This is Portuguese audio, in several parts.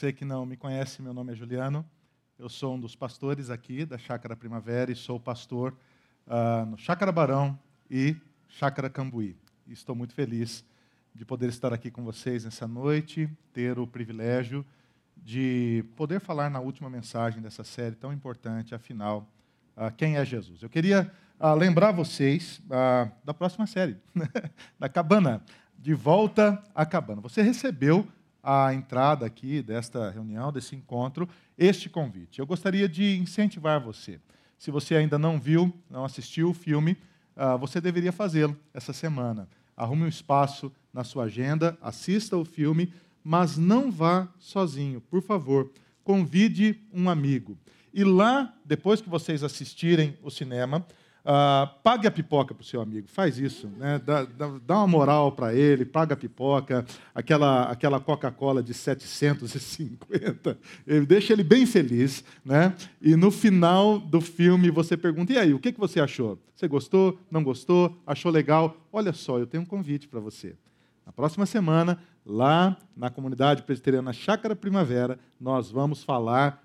você que não me conhece, meu nome é Juliano. Eu sou um dos pastores aqui da Chácara Primavera e sou pastor uh, no Chácara Barão e Chácara Cambuí. E estou muito feliz de poder estar aqui com vocês nessa noite, ter o privilégio de poder falar na última mensagem dessa série tão importante, afinal, uh, quem é Jesus. Eu queria uh, lembrar vocês da próxima série, da Cabana, de volta à Cabana. Você recebeu a entrada aqui desta reunião, desse encontro, este convite. Eu gostaria de incentivar você. Se você ainda não viu, não assistiu o filme, uh, você deveria fazê-lo essa semana. Arrume um espaço na sua agenda, assista o filme, mas não vá sozinho, por favor. Convide um amigo. E lá, depois que vocês assistirem o cinema, Uh, pague a pipoca para o seu amigo, faz isso, né? dá, dá, dá uma moral para ele, paga a pipoca, aquela, aquela Coca-Cola de 750, ele, deixa ele bem feliz, né? e no final do filme você pergunta, e aí, o que, que você achou? Você gostou, não gostou, achou legal? Olha só, eu tenho um convite para você. Na próxima semana, lá na comunidade presbiteriana Chácara Primavera, nós vamos falar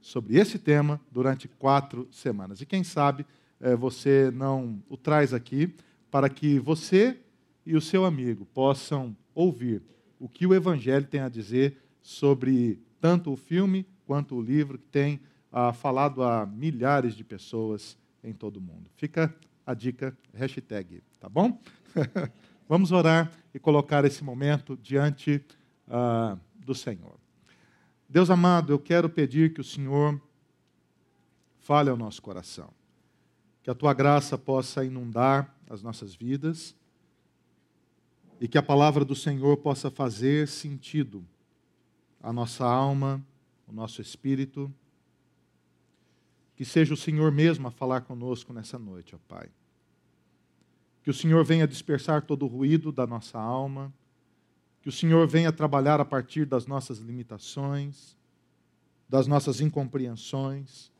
sobre esse tema durante quatro semanas. E quem sabe é, você não o traz aqui, para que você e o seu amigo possam ouvir o que o Evangelho tem a dizer sobre tanto o filme quanto o livro, que tem ah, falado a milhares de pessoas em todo o mundo. Fica a dica, hashtag, tá bom? Vamos orar e colocar esse momento diante ah, do Senhor. Deus amado, eu quero pedir que o Senhor fale ao nosso coração que a tua graça possa inundar as nossas vidas e que a palavra do Senhor possa fazer sentido à nossa alma, ao nosso espírito. Que seja o Senhor mesmo a falar conosco nessa noite, ó Pai. Que o Senhor venha dispersar todo o ruído da nossa alma, que o Senhor venha trabalhar a partir das nossas limitações, das nossas incompreensões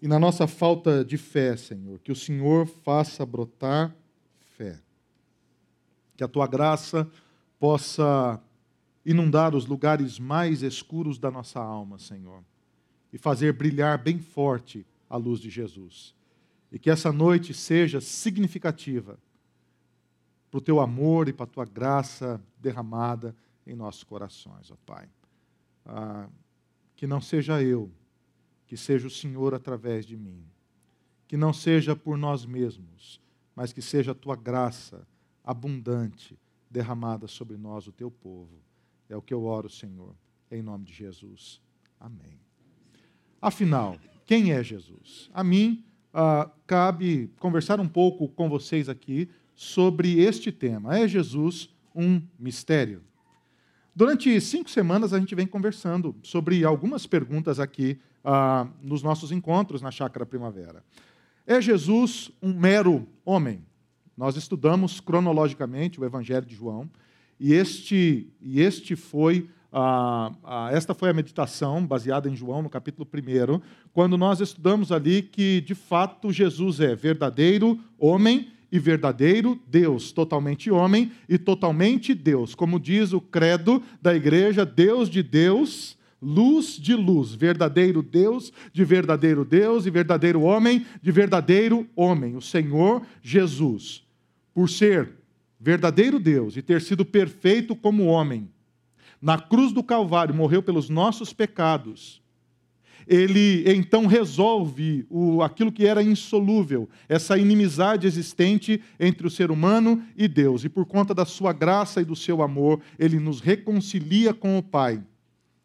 e na nossa falta de fé, Senhor, que o Senhor faça brotar fé. Que a tua graça possa inundar os lugares mais escuros da nossa alma, Senhor, e fazer brilhar bem forte a luz de Jesus. E que essa noite seja significativa para o teu amor e para a tua graça derramada em nossos corações, ó Pai. Ah, que não seja eu que seja o Senhor através de mim. Que não seja por nós mesmos, mas que seja a tua graça abundante derramada sobre nós, o teu povo. É o que eu oro, Senhor, em nome de Jesus. Amém. Afinal, quem é Jesus? A mim ah, cabe conversar um pouco com vocês aqui sobre este tema. É Jesus um mistério? Durante cinco semanas a gente vem conversando sobre algumas perguntas aqui ah, nos nossos encontros na Chácara Primavera. É Jesus um mero homem? Nós estudamos cronologicamente o Evangelho de João e este, e este foi ah, ah, esta foi a meditação baseada em João, no capítulo 1, quando nós estudamos ali que, de fato, Jesus é verdadeiro homem e verdadeiro Deus, totalmente homem e totalmente Deus. Como diz o credo da igreja, Deus de Deus luz de luz, verdadeiro Deus de verdadeiro Deus e verdadeiro homem de verdadeiro homem, o Senhor Jesus. Por ser verdadeiro Deus e ter sido perfeito como homem, na cruz do Calvário morreu pelos nossos pecados. Ele então resolve o, aquilo que era insolúvel, essa inimizade existente entre o ser humano e Deus. E por conta da sua graça e do seu amor, ele nos reconcilia com o Pai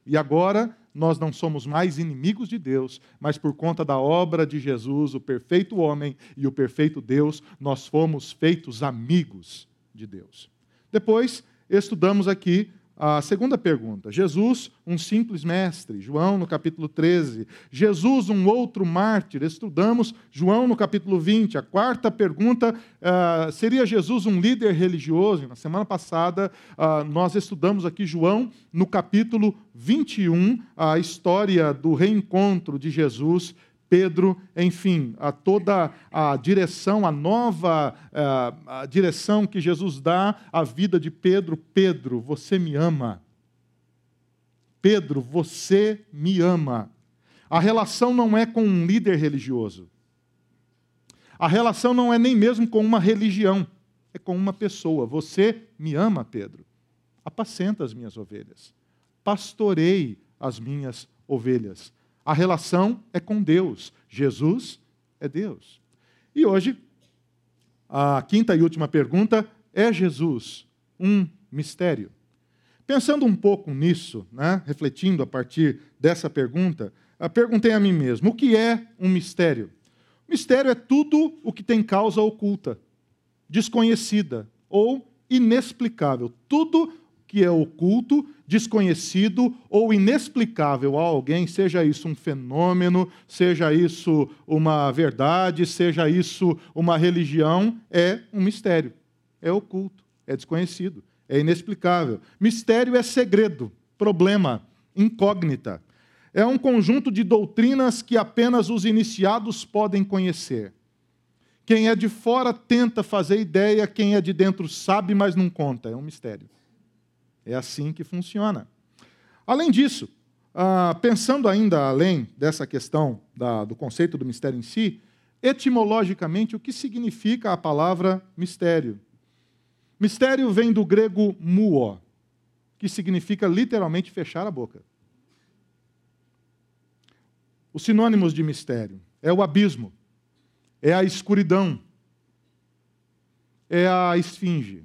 e agora nós não somos mais inimigos de Deus, mas por conta da obra de Jesus, o perfeito homem e o perfeito Deus, nós fomos feitos amigos de Deus. Depois, estudamos aqui a segunda pergunta: Jesus, um simples mestre, João no capítulo 13. Jesus, um outro mártir, estudamos João no capítulo 20. A quarta pergunta: uh, seria Jesus um líder religioso? Na semana passada, uh, nós estudamos aqui João no capítulo 21, a história do reencontro de Jesus Pedro, enfim, a toda a direção, a nova a, eh, a direção que Jesus dá à vida de Pedro. Pedro, você me ama. Pedro, você me ama. A relação não é com um líder religioso. A relação não é nem mesmo com uma religião, é com uma pessoa. Você me ama, Pedro. Apacenta as minhas ovelhas. Pastorei as minhas ovelhas. A relação é com Deus. Jesus é Deus. E hoje, a quinta e última pergunta: é Jesus um mistério? Pensando um pouco nisso, né, refletindo a partir dessa pergunta, perguntei a mim mesmo: o que é um mistério? Mistério é tudo o que tem causa oculta, desconhecida ou inexplicável. Tudo que é oculto, desconhecido ou inexplicável a alguém, seja isso um fenômeno, seja isso uma verdade, seja isso uma religião, é um mistério. É oculto, é desconhecido, é inexplicável. Mistério é segredo, problema, incógnita. É um conjunto de doutrinas que apenas os iniciados podem conhecer. Quem é de fora tenta fazer ideia, quem é de dentro sabe, mas não conta. É um mistério. É assim que funciona. Além disso, ah, pensando ainda além dessa questão do conceito do mistério em si, etimologicamente, o que significa a palavra mistério? Mistério vem do grego muo, que significa literalmente fechar a boca. Os sinônimos de mistério é o abismo, é a escuridão, é a esfinge,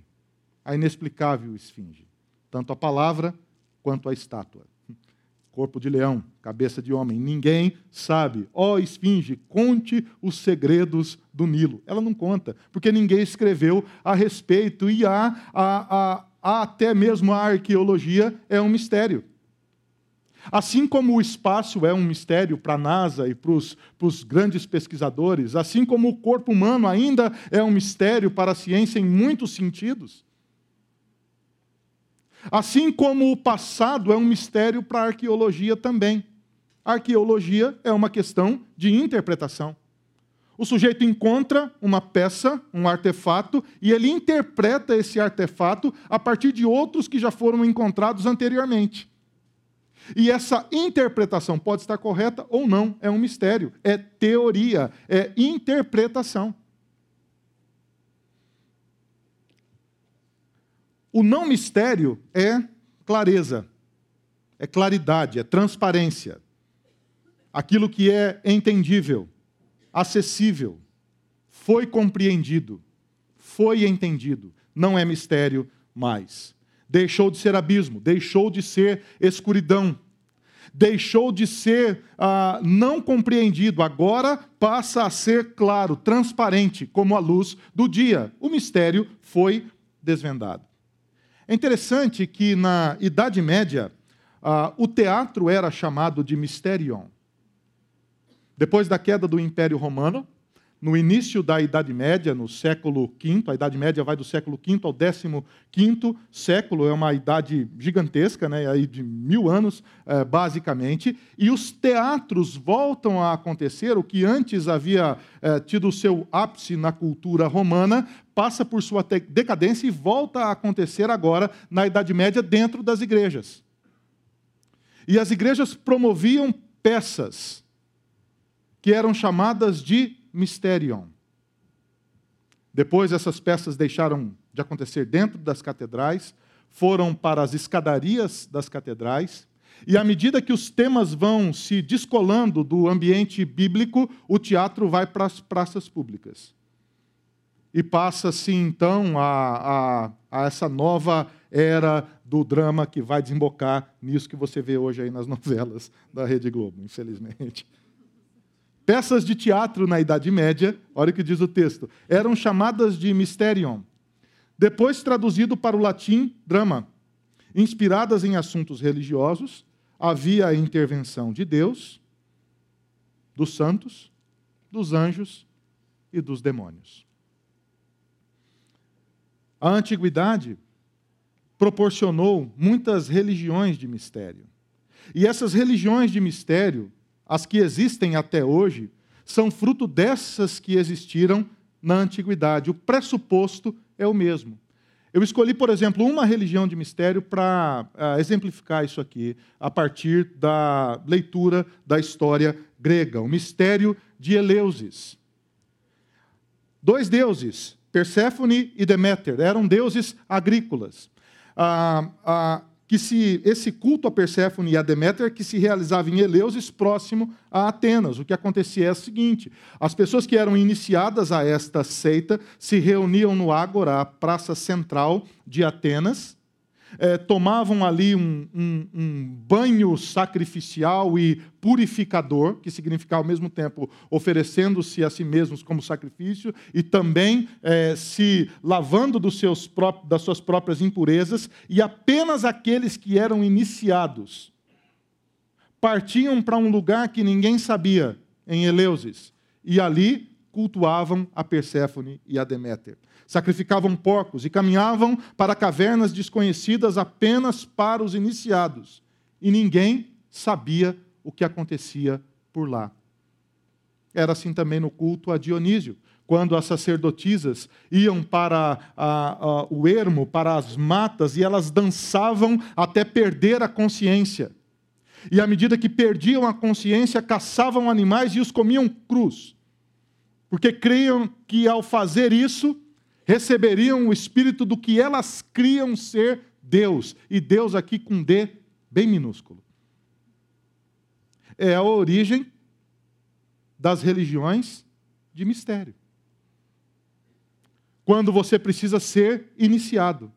a inexplicável esfinge tanto a palavra quanto a estátua. Corpo de leão, cabeça de homem. Ninguém sabe. Ó oh, esfinge, conte os segredos do Nilo. Ela não conta, porque ninguém escreveu a respeito e há, há, há, até mesmo a arqueologia é um mistério. Assim como o espaço é um mistério para a NASA e para os grandes pesquisadores, assim como o corpo humano ainda é um mistério para a ciência em muitos sentidos, Assim como o passado é um mistério para a arqueologia também. A arqueologia é uma questão de interpretação. O sujeito encontra uma peça, um artefato, e ele interpreta esse artefato a partir de outros que já foram encontrados anteriormente. E essa interpretação pode estar correta ou não, é um mistério, é teoria, é interpretação. O não mistério é clareza, é claridade, é transparência. Aquilo que é entendível, acessível, foi compreendido, foi entendido, não é mistério mais. Deixou de ser abismo, deixou de ser escuridão, deixou de ser ah, não compreendido, agora passa a ser claro, transparente, como a luz do dia. O mistério foi desvendado. É interessante que na Idade Média, o teatro era chamado de mysterion. Depois da queda do Império Romano, no início da Idade Média, no século V, a Idade Média vai do século V ao XV século, é uma idade gigantesca, né, aí de mil anos, eh, basicamente, e os teatros voltam a acontecer, o que antes havia eh, tido seu ápice na cultura romana, passa por sua decadência e volta a acontecer agora na Idade Média dentro das igrejas. E as igrejas promoviam peças que eram chamadas de mysterion. Depois essas peças deixaram de acontecer dentro das catedrais, foram para as escadarias das catedrais, e à medida que os temas vão se descolando do ambiente bíblico, o teatro vai para as praças públicas e passa-se então a, a, a, essa nova era do drama que vai desembocar nisso que você vê hoje aí nas novelas da Rede Globo, infelizmente. Peças de teatro na Idade Média, olha o que diz o texto, eram chamadas de mysterion, depois traduzido para o latim drama. Inspiradas em assuntos religiosos, havia a intervenção de Deus, dos santos, dos anjos e dos demônios. A antiguidade proporcionou muitas religiões de mistério. E essas religiões de mistério, as que existem até hoje, são fruto dessas que existiram na antiguidade. O pressuposto é o mesmo. Eu escolhi, por exemplo, uma religião de mistério para uh, exemplificar isso aqui, a partir da leitura da história grega, o mistério de Eleusis. Dois deuses, Perséfone e Deméter, eram deuses agrícolas. Ah, que se, esse culto a Perséfone e a Deméter que se realizava em Eleusis, próximo a Atenas. O que acontecia é o seguinte: as pessoas que eram iniciadas a esta seita se reuniam no Ágora, a praça central de Atenas, é, tomavam ali um, um, um, banho sacrificial e purificador, que significa ao mesmo tempo oferecendo-se a si mesmos como sacrifício e também é, se lavando dos seus das suas próprias impurezas, e apenas aqueles que eram iniciados partiam para um lugar que ninguém sabia, em Eleusis, e ali cultuavam a Perséfone e a Deméter sacrificavam porcos e caminhavam para cavernas desconhecidas apenas para os iniciados. E ninguém sabia o que acontecia por lá. Era assim também no culto a Dionísio, quando as sacerdotisas iam para a, a, o ermo, para as matas, e elas dançavam até perder a consciência. E à medida que perdiam a consciência, caçavam animais e os comiam crus, porque criam que ao fazer isso, receberiam o espírito do que elas criam ser Deus. E Deus aqui com D bem minúsculo. É a origem das religiões de mistério. Quando você precisa ser iniciado.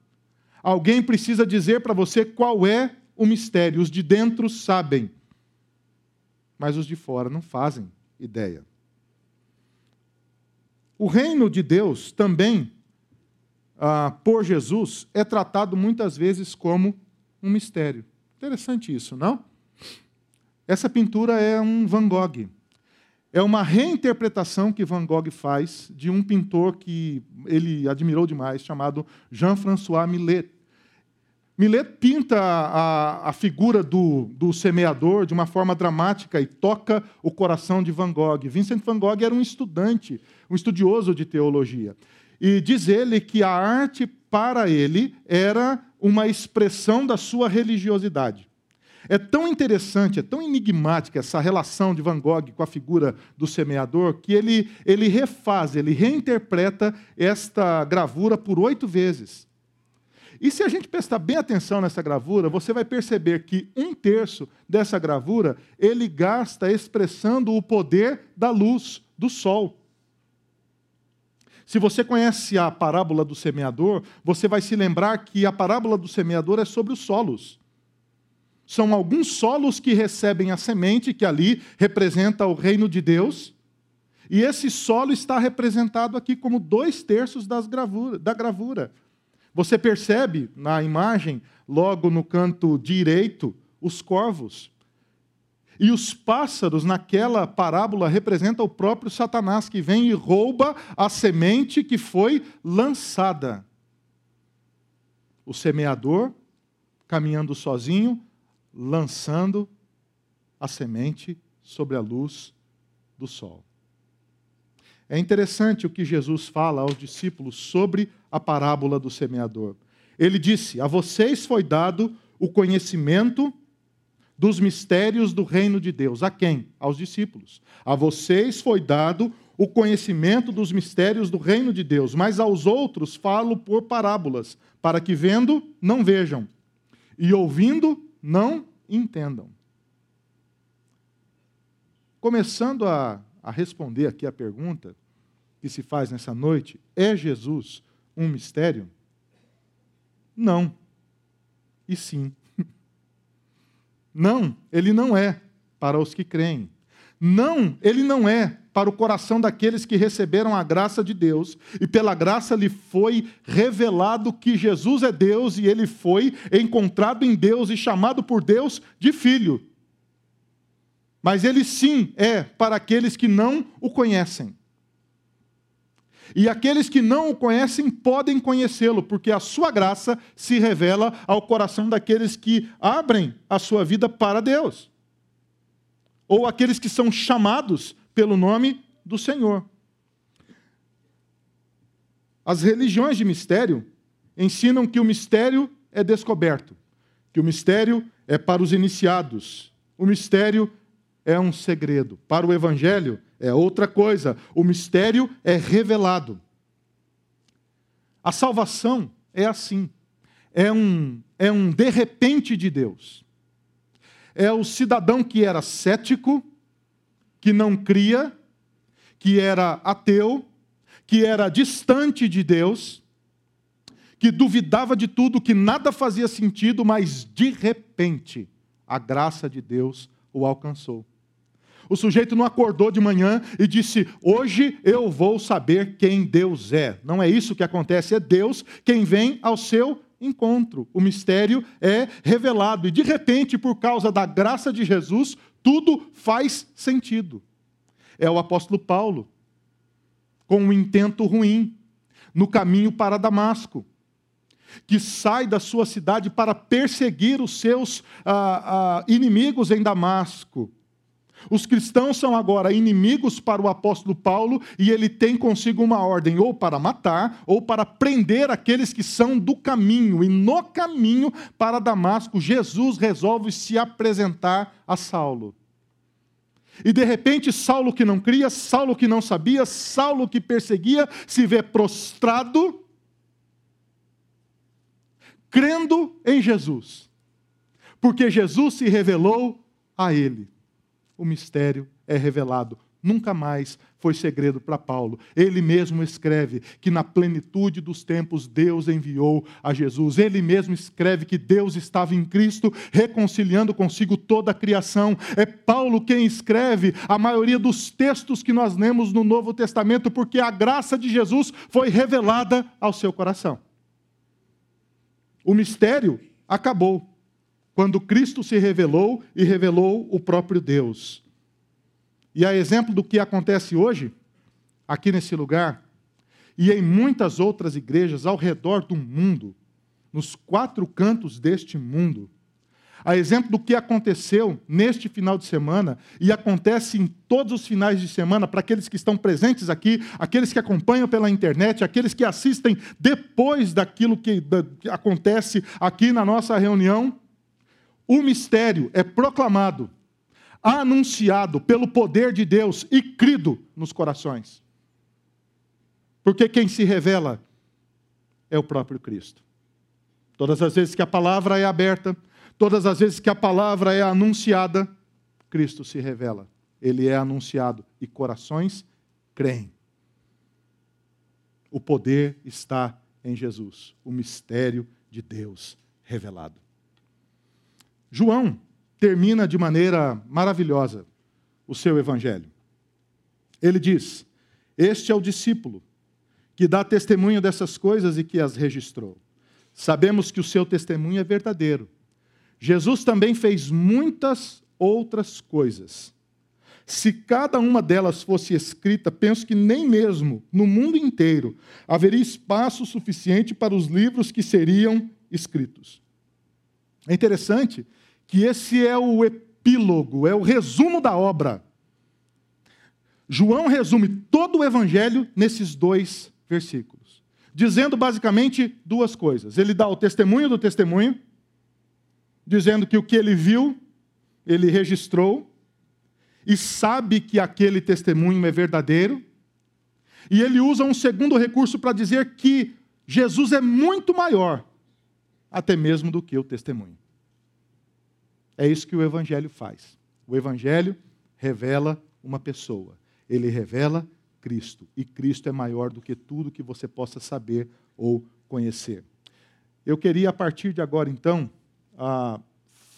Alguém precisa dizer para você qual é o mistério. Os de dentro sabem, mas os de fora não fazem ideia. O reino de Deus também ah, por Jesus é tratado muitas vezes como um mistério. Interessante isso, não? Essa pintura é um Van Gogh. É uma reinterpretação que Van Gogh faz de um pintor que ele admirou demais, chamado Jean-François Millet. Millet pinta a, a figura do, do, semeador de uma forma dramática e toca o coração de Van Gogh. Vincent Van Gogh era um estudante, um estudioso de teologia. E diz ele que a arte, para ele, era uma expressão da sua religiosidade. É tão interessante, é tão enigmática essa relação de Van Gogh com a figura do semeador, que ele, ele refaz, ele reinterpreta esta gravura por oito vezes. E se a gente prestar bem atenção nessa gravura, você vai perceber que um terço dessa gravura ele gasta expressando o poder da luz, do sol. Se você conhece a parábola do semeador, você vai se lembrar que a parábola do semeador é sobre os solos. São alguns solos que recebem a semente, que ali representa o reino de Deus, e esse solo está representado aqui como dois terços gravura, da gravura. Você percebe na imagem, logo no canto direito, os corvos. E os pássaros, naquela parábola, representam o próprio Satanás, que vem e rouba a semente que foi lançada. O semeador, caminhando sozinho, lançando a semente sobre a luz do sol. É interessante o que Jesus fala aos discípulos sobre a parábola do semeador. Ele disse: A vocês foi dado o conhecimento dos mistérios do reino de Deus. A quem? Aos discípulos. A vocês foi dado o conhecimento dos mistérios do reino de Deus, mas aos outros falo por parábolas, para que vendo, não vejam, e ouvindo, não entendam. Começando a, a responder aqui a pergunta que se faz nessa noite: é Jesus um mistério? Não. E sim. Não, ele não é para os que creem. Não, ele não é para o coração daqueles que receberam a graça de Deus, e pela graça lhe foi revelado que Jesus é Deus e ele foi encontrado em Deus e chamado por Deus de filho. Mas ele sim é para aqueles que não o conhecem. E aqueles que não o conhecem podem conhecê-lo, porque a sua graça se revela ao coração daqueles que abrem a sua vida para Deus. Ou aqueles que são chamados pelo nome do Senhor. As religiões de mistério ensinam que o mistério é descoberto, que o mistério é para os iniciados, o mistério é um segredo. Para o evangelho é outra coisa, o mistério é revelado. A salvação é assim, é um, é um de repente de Deus. É o cidadão que era cético, que não cria, que era ateu, que era distante de Deus, que duvidava de tudo, que nada fazia sentido, mas de repente a graça de Deus o alcançou. O sujeito não acordou de manhã e disse: Hoje eu vou saber quem Deus é. Não é isso que acontece, é Deus quem vem ao seu encontro. O mistério é revelado e, de repente, por causa da graça de Jesus, tudo faz sentido. É o apóstolo Paulo, com um intento ruim, no caminho para Damasco, que sai da sua cidade para perseguir os seus ah, ah, inimigos em Damasco. Os cristãos são agora inimigos para o apóstolo Paulo e ele tem consigo uma ordem ou para matar ou para prender aqueles que são do caminho. E no caminho para Damasco, Jesus resolve se apresentar a Saulo. E de repente, Saulo que não cria, Saulo que não sabia, Saulo que perseguia, se vê prostrado, crendo em Jesus. Porque Jesus se revelou a ele o mistério é revelado. Nunca mais foi segredo para Paulo. Ele mesmo escreve que na plenitude dos tempos Deus enviou a Jesus. Ele mesmo escreve que Deus estava em Cristo reconciliando consigo toda a criação. É Paulo quem escreve a maioria dos textos que nós lemos no Novo Testamento, porque a graça de Jesus foi revelada ao seu coração. O mistério acabou quando Cristo se revelou e revelou o próprio Deus. E a exemplo do que acontece hoje, aqui nesse lugar, e em muitas outras igrejas ao redor do mundo, nos quatro cantos deste mundo, a exemplo do que aconteceu neste final de semana e acontece em todos os finais de semana para aqueles que estão presentes aqui, aqueles que acompanham pela internet, aqueles que assistem depois daquilo que acontece aqui na nossa reunião, o mistério é proclamado, anunciado pelo poder de Deus e crido nos corações. Porque quem se revela é o próprio Cristo. Todas as vezes que a palavra é aberta, todas as vezes que a palavra é anunciada, Cristo se revela. Ele é anunciado e corações creem. O poder está em Jesus, o mistério de Deus revelado. João termina de maneira maravilhosa o seu evangelho. Ele diz: Este é o discípulo que dá testemunho dessas coisas e que as registrou. Sabemos que o seu testemunho é verdadeiro. Jesus também fez muitas outras coisas. Se cada uma delas fosse escrita, penso que nem mesmo no mundo inteiro haveria espaço suficiente para os livros que seriam escritos. É interessante que esse é o epílogo, é o resumo da obra. João resume todo o evangelho nesses dois versículos, dizendo basicamente duas coisas. Ele dá o testemunho do testemunho, dizendo que o que ele viu, ele registrou, e sabe que aquele testemunho é verdadeiro. E ele usa um segundo recurso para dizer que Jesus é muito maior, até mesmo do que o testemunho. É isso que o Evangelho faz. O Evangelho revela uma pessoa. Ele revela Cristo. E Cristo é maior do que tudo que você possa saber ou conhecer. Eu queria, a partir de agora, então, uh,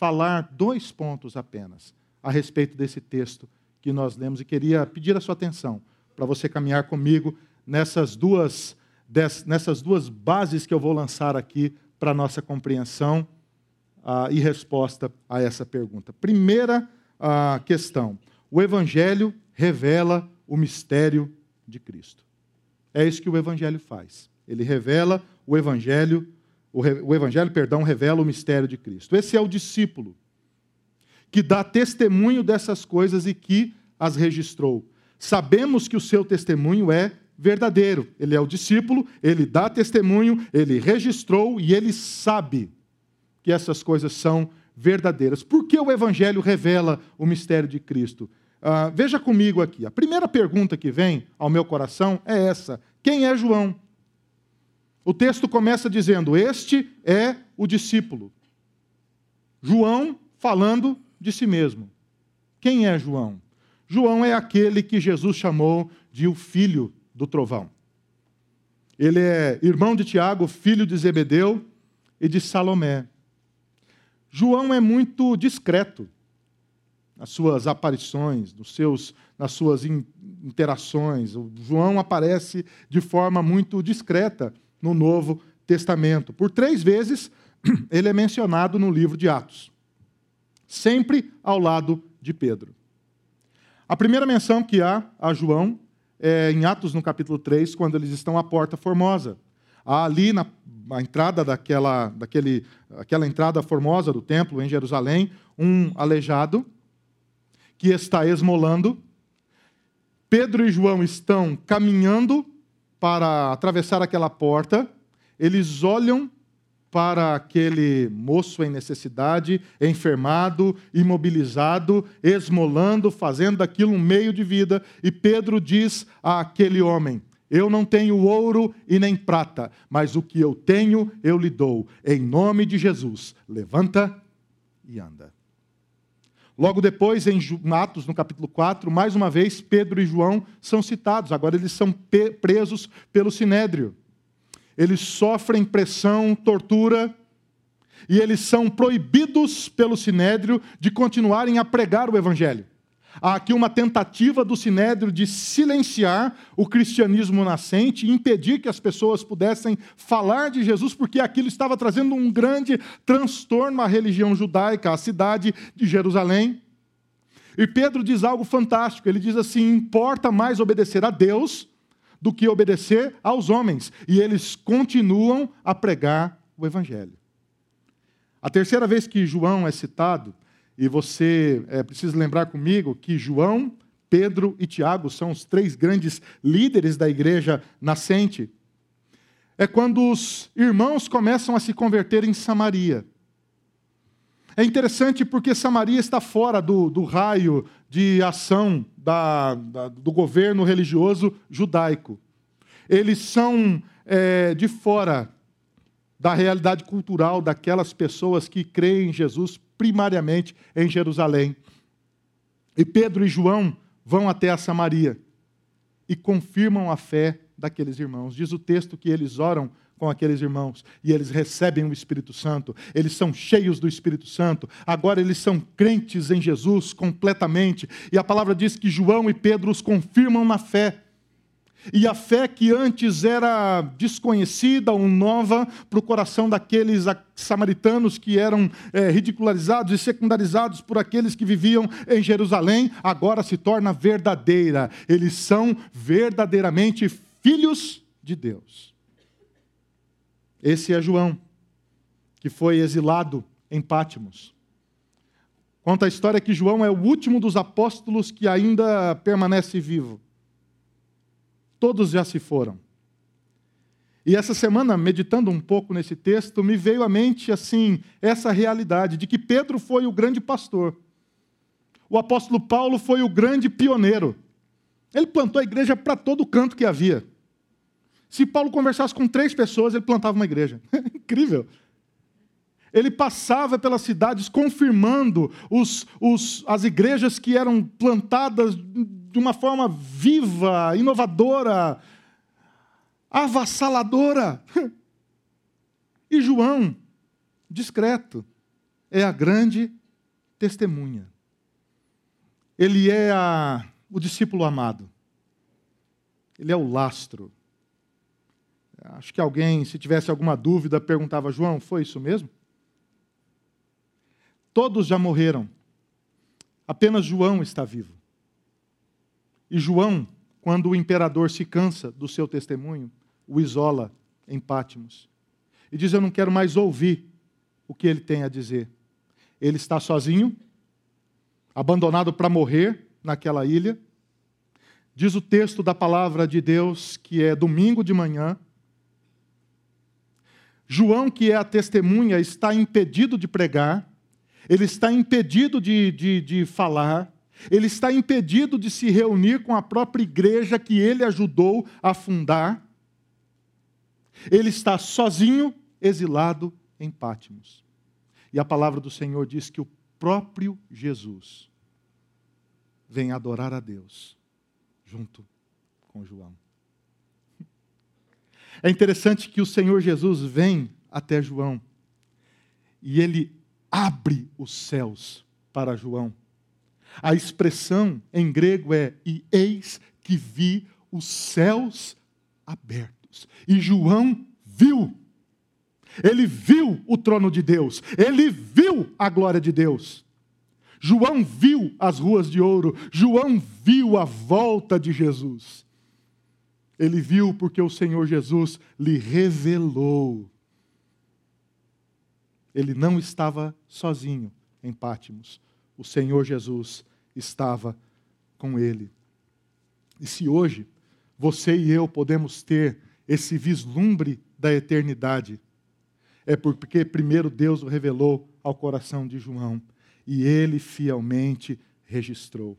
falar dois pontos apenas a respeito desse texto que nós lemos e queria pedir a sua atenção para você caminhar comigo nessas duas, nessas duas bases que eu vou lançar aqui para a nossa compreensão ah, e resposta a essa pergunta. Primeira ah, questão: o Evangelho revela o mistério de Cristo. É isso que o Evangelho faz. Ele revela o Evangelho, o, re, o Evangelho, perdão, revela o mistério de Cristo. Esse é o discípulo que dá testemunho dessas coisas e que as registrou. Sabemos que o seu testemunho é verdadeiro. Ele é o discípulo, ele dá testemunho, ele registrou e ele sabe que essas coisas são verdadeiras. Por que o Evangelho revela o mistério de Cristo? Uh, veja comigo aqui. A primeira pergunta que vem ao meu coração é essa: quem é João? O texto começa dizendo: Este é o discípulo. João falando de si mesmo. Quem é João? João é aquele que Jesus chamou de o filho do trovão. Ele é irmão de Tiago, filho de Zebedeu e de Salomé. João é muito discreto nas suas aparições, nos seus, nas suas interações. O João aparece de forma muito discreta no Novo Testamento. Por três vezes ele é mencionado no livro de Atos, sempre ao lado de Pedro. A primeira menção que há a João é em Atos, no capítulo 3, quando eles estão à Porta Formosa. Há ali na a entrada daquela, daquele, aquela entrada formosa do templo em Jerusalém, um aleijado que está esmolando. Pedro e João estão caminhando para atravessar aquela porta. Eles olham para aquele moço em necessidade, enfermado, imobilizado, esmolando, fazendo daquilo um meio de vida. E Pedro diz àquele homem: eu não tenho ouro e nem prata, mas o que eu tenho eu lhe dou. Em nome de Jesus, levanta e anda. Logo depois, em Atos, no capítulo 4, mais uma vez, Pedro e João são citados. Agora eles são presos pelo sinédrio. Eles sofrem pressão, tortura, e eles são proibidos pelo sinédrio de continuarem a pregar o evangelho. Há aqui uma tentativa do Sinédrio de silenciar o cristianismo nascente e impedir que as pessoas pudessem falar de Jesus, porque aquilo estava trazendo um grande transtorno à religião judaica, à cidade de Jerusalém. E Pedro diz algo fantástico: ele diz assim: importa mais obedecer a Deus do que obedecer aos homens. E eles continuam a pregar o Evangelho. A terceira vez que João é citado e você é, precisa lembrar comigo que João, Pedro e Tiago são os três grandes líderes da igreja nascente. É quando os irmãos começam a se converter em Samaria. É interessante porque Samaria está fora do, do raio de ação da, da, do governo religioso judaico. Eles são é, de fora da realidade cultural daquelas pessoas que creem em Jesus primariamente em Jerusalém. E Pedro e João vão até a Samaria e confirmam a fé daqueles irmãos. Diz o texto que eles oram com aqueles irmãos e eles recebem o Espírito Santo, eles são cheios do Espírito Santo, agora eles são crentes em Jesus completamente, e a palavra diz que João e Pedro os confirmam na fé. E a fé que antes era desconhecida ou nova para o coração daqueles samaritanos que eram é, ridicularizados e secundarizados por aqueles que viviam em Jerusalém, agora se torna verdadeira. Eles são verdadeiramente filhos de Deus. Esse é João, que foi exilado em Pátimos. Conta a história que João é o último dos apóstolos que ainda permanece vivo todos já se foram. E essa semana, meditando um pouco nesse texto, me veio à mente assim essa realidade de que Pedro foi o grande pastor. O apóstolo Paulo foi o grande pioneiro. Ele plantou a igreja para todo canto que havia. Se Paulo conversasse com três pessoas, ele plantava uma igreja. Incrível. Ele passava pelas cidades confirmando os, os, as igrejas que eram plantadas de uma forma viva, inovadora, avassaladora. E João, discreto, é a grande testemunha. Ele é a, o discípulo amado. Ele é o lastro. Acho que alguém, se tivesse alguma dúvida, perguntava: João, foi isso mesmo? Todos já morreram. Apenas João está vivo. E João, quando o imperador se cansa do seu testemunho, o isola em Pátimos. E diz: Eu não quero mais ouvir o que ele tem a dizer. Ele está sozinho, abandonado para morrer naquela ilha. diz o texto da palavra de Deus, que é domingo de manhã. João, que é a testemunha, está impedido de pregar, ele está impedido de, de, de falar, ele está impedido de se reunir com a própria igreja que ele ajudou a fundar. Ele está sozinho, exilado em Pátimos. E a palavra do Senhor diz que o próprio Jesus vem adorar a Deus junto com João. É interessante que o Senhor Jesus vem até João e ele abre os céus para João. A expressão em grego é: e eis que vi os céus abertos. E João viu. Ele viu o trono de Deus, ele viu a glória de Deus. João viu as ruas de ouro, João viu a volta de Jesus. Ele viu porque o Senhor Jesus lhe revelou. Ele não estava sozinho em Pátimos. O Senhor Jesus estava com ele. E se hoje você e eu podemos ter esse vislumbre da eternidade, é porque primeiro Deus o revelou ao coração de João e ele fielmente registrou.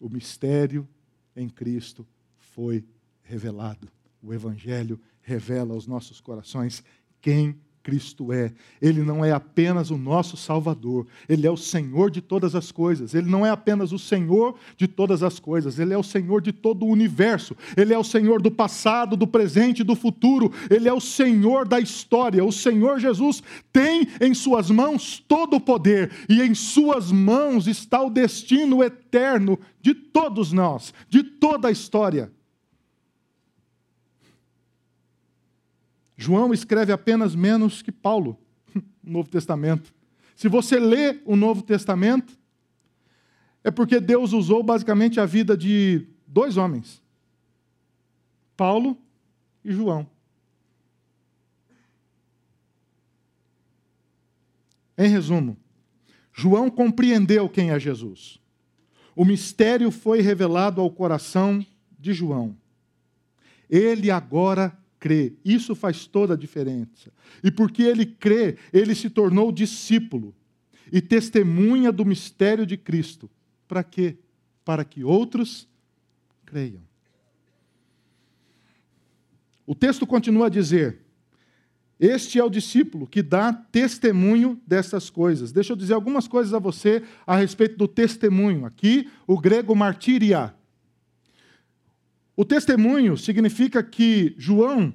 O mistério em Cristo foi revelado. O Evangelho revela aos nossos corações quem Cristo é. Ele não é apenas o nosso Salvador, ele é o Senhor de todas as coisas. Ele não é apenas o Senhor de todas as coisas, ele é o Senhor de todo o universo. Ele é o Senhor do passado, do presente e do futuro. Ele é o Senhor da história. O Senhor Jesus tem em suas mãos todo o poder e em suas mãos está o destino eterno de todos nós, de toda a história. João escreve apenas menos que Paulo no Novo Testamento. Se você lê o Novo Testamento, é porque Deus usou basicamente a vida de dois homens: Paulo e João. Em resumo, João compreendeu quem é Jesus. O mistério foi revelado ao coração de João. Ele agora crê. Isso faz toda a diferença. E porque ele crê, ele se tornou discípulo e testemunha do mistério de Cristo. Para quê? Para que outros creiam. O texto continua a dizer: Este é o discípulo que dá testemunho dessas coisas. Deixa eu dizer algumas coisas a você a respeito do testemunho. Aqui, o grego martiria. O testemunho significa que João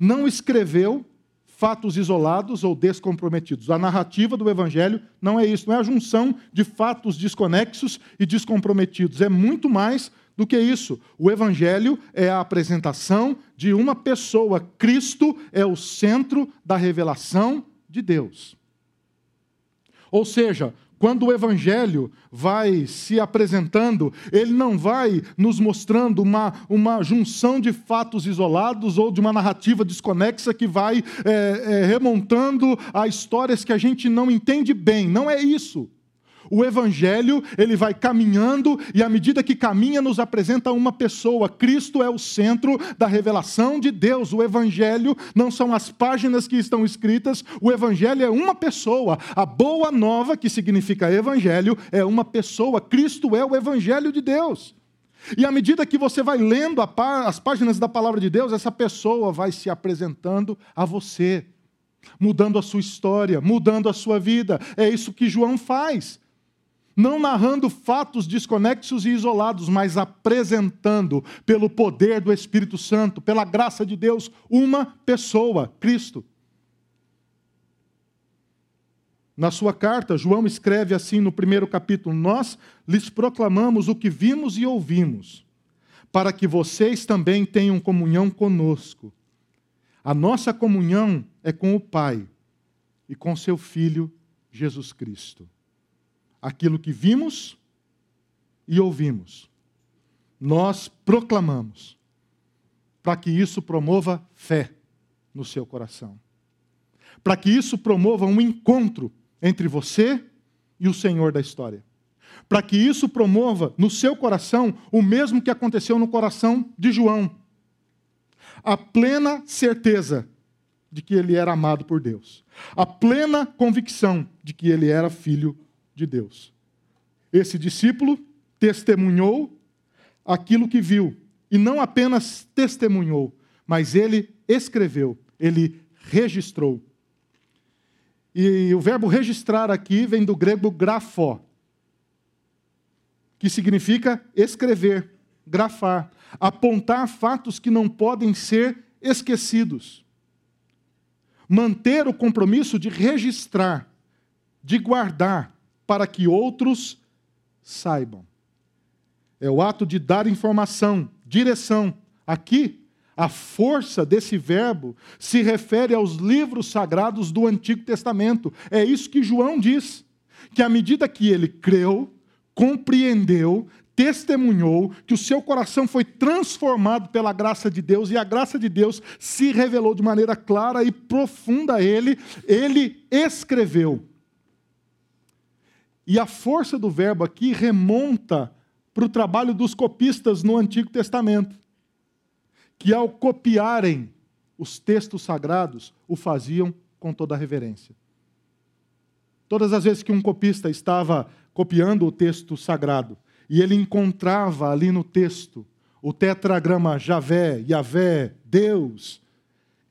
não escreveu fatos isolados ou descomprometidos. A narrativa do Evangelho não é isso, não é a junção de fatos desconexos e descomprometidos. É muito mais do que isso. O Evangelho é a apresentação de uma pessoa. Cristo é o centro da revelação de Deus. Ou seja, quando o Evangelho vai se apresentando, ele não vai nos mostrando uma, uma junção de fatos isolados ou de uma narrativa desconexa que vai é, é, remontando a histórias que a gente não entende bem. Não é isso. O evangelho, ele vai caminhando e à medida que caminha nos apresenta uma pessoa. Cristo é o centro da revelação de Deus. O evangelho não são as páginas que estão escritas, o evangelho é uma pessoa. A boa nova, que significa evangelho, é uma pessoa. Cristo é o evangelho de Deus. E à medida que você vai lendo as páginas da palavra de Deus, essa pessoa vai se apresentando a você, mudando a sua história, mudando a sua vida. É isso que João faz não narrando fatos desconexos e isolados, mas apresentando, pelo poder do Espírito Santo, pela graça de Deus, uma pessoa, Cristo. Na sua carta, João escreve assim no primeiro capítulo: Nós lhes proclamamos o que vimos e ouvimos, para que vocês também tenham comunhão conosco. A nossa comunhão é com o Pai e com seu Filho Jesus Cristo aquilo que vimos e ouvimos. Nós proclamamos, para que isso promova fé no seu coração. Para que isso promova um encontro entre você e o Senhor da história. para que isso promova no seu coração o mesmo que aconteceu no coração de João. A plena certeza de que ele era amado por Deus. A plena convicção de que ele era filho de Deus. Esse discípulo testemunhou aquilo que viu, e não apenas testemunhou, mas ele escreveu, ele registrou. E o verbo registrar aqui vem do grego grafó, que significa escrever, grafar, apontar fatos que não podem ser esquecidos. Manter o compromisso de registrar, de guardar, para que outros saibam. É o ato de dar informação, direção. Aqui, a força desse verbo se refere aos livros sagrados do Antigo Testamento. É isso que João diz. Que à medida que ele creu, compreendeu, testemunhou, que o seu coração foi transformado pela graça de Deus e a graça de Deus se revelou de maneira clara e profunda a ele, ele escreveu. E a força do verbo aqui remonta para o trabalho dos copistas no Antigo Testamento, que ao copiarem os textos sagrados, o faziam com toda a reverência. Todas as vezes que um copista estava copiando o texto sagrado, e ele encontrava ali no texto o tetragrama Javé, Yavé, Deus,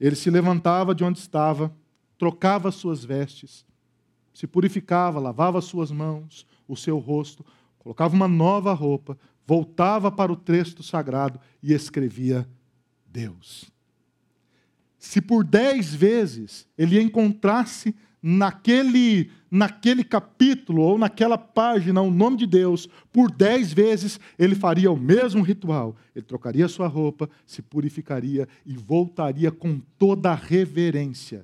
ele se levantava de onde estava, trocava suas vestes, se purificava, lavava suas mãos, o seu rosto, colocava uma nova roupa, voltava para o texto sagrado e escrevia Deus. Se por dez vezes ele encontrasse naquele, naquele capítulo ou naquela página o nome de Deus, por dez vezes ele faria o mesmo ritual. Ele trocaria sua roupa, se purificaria e voltaria com toda a reverência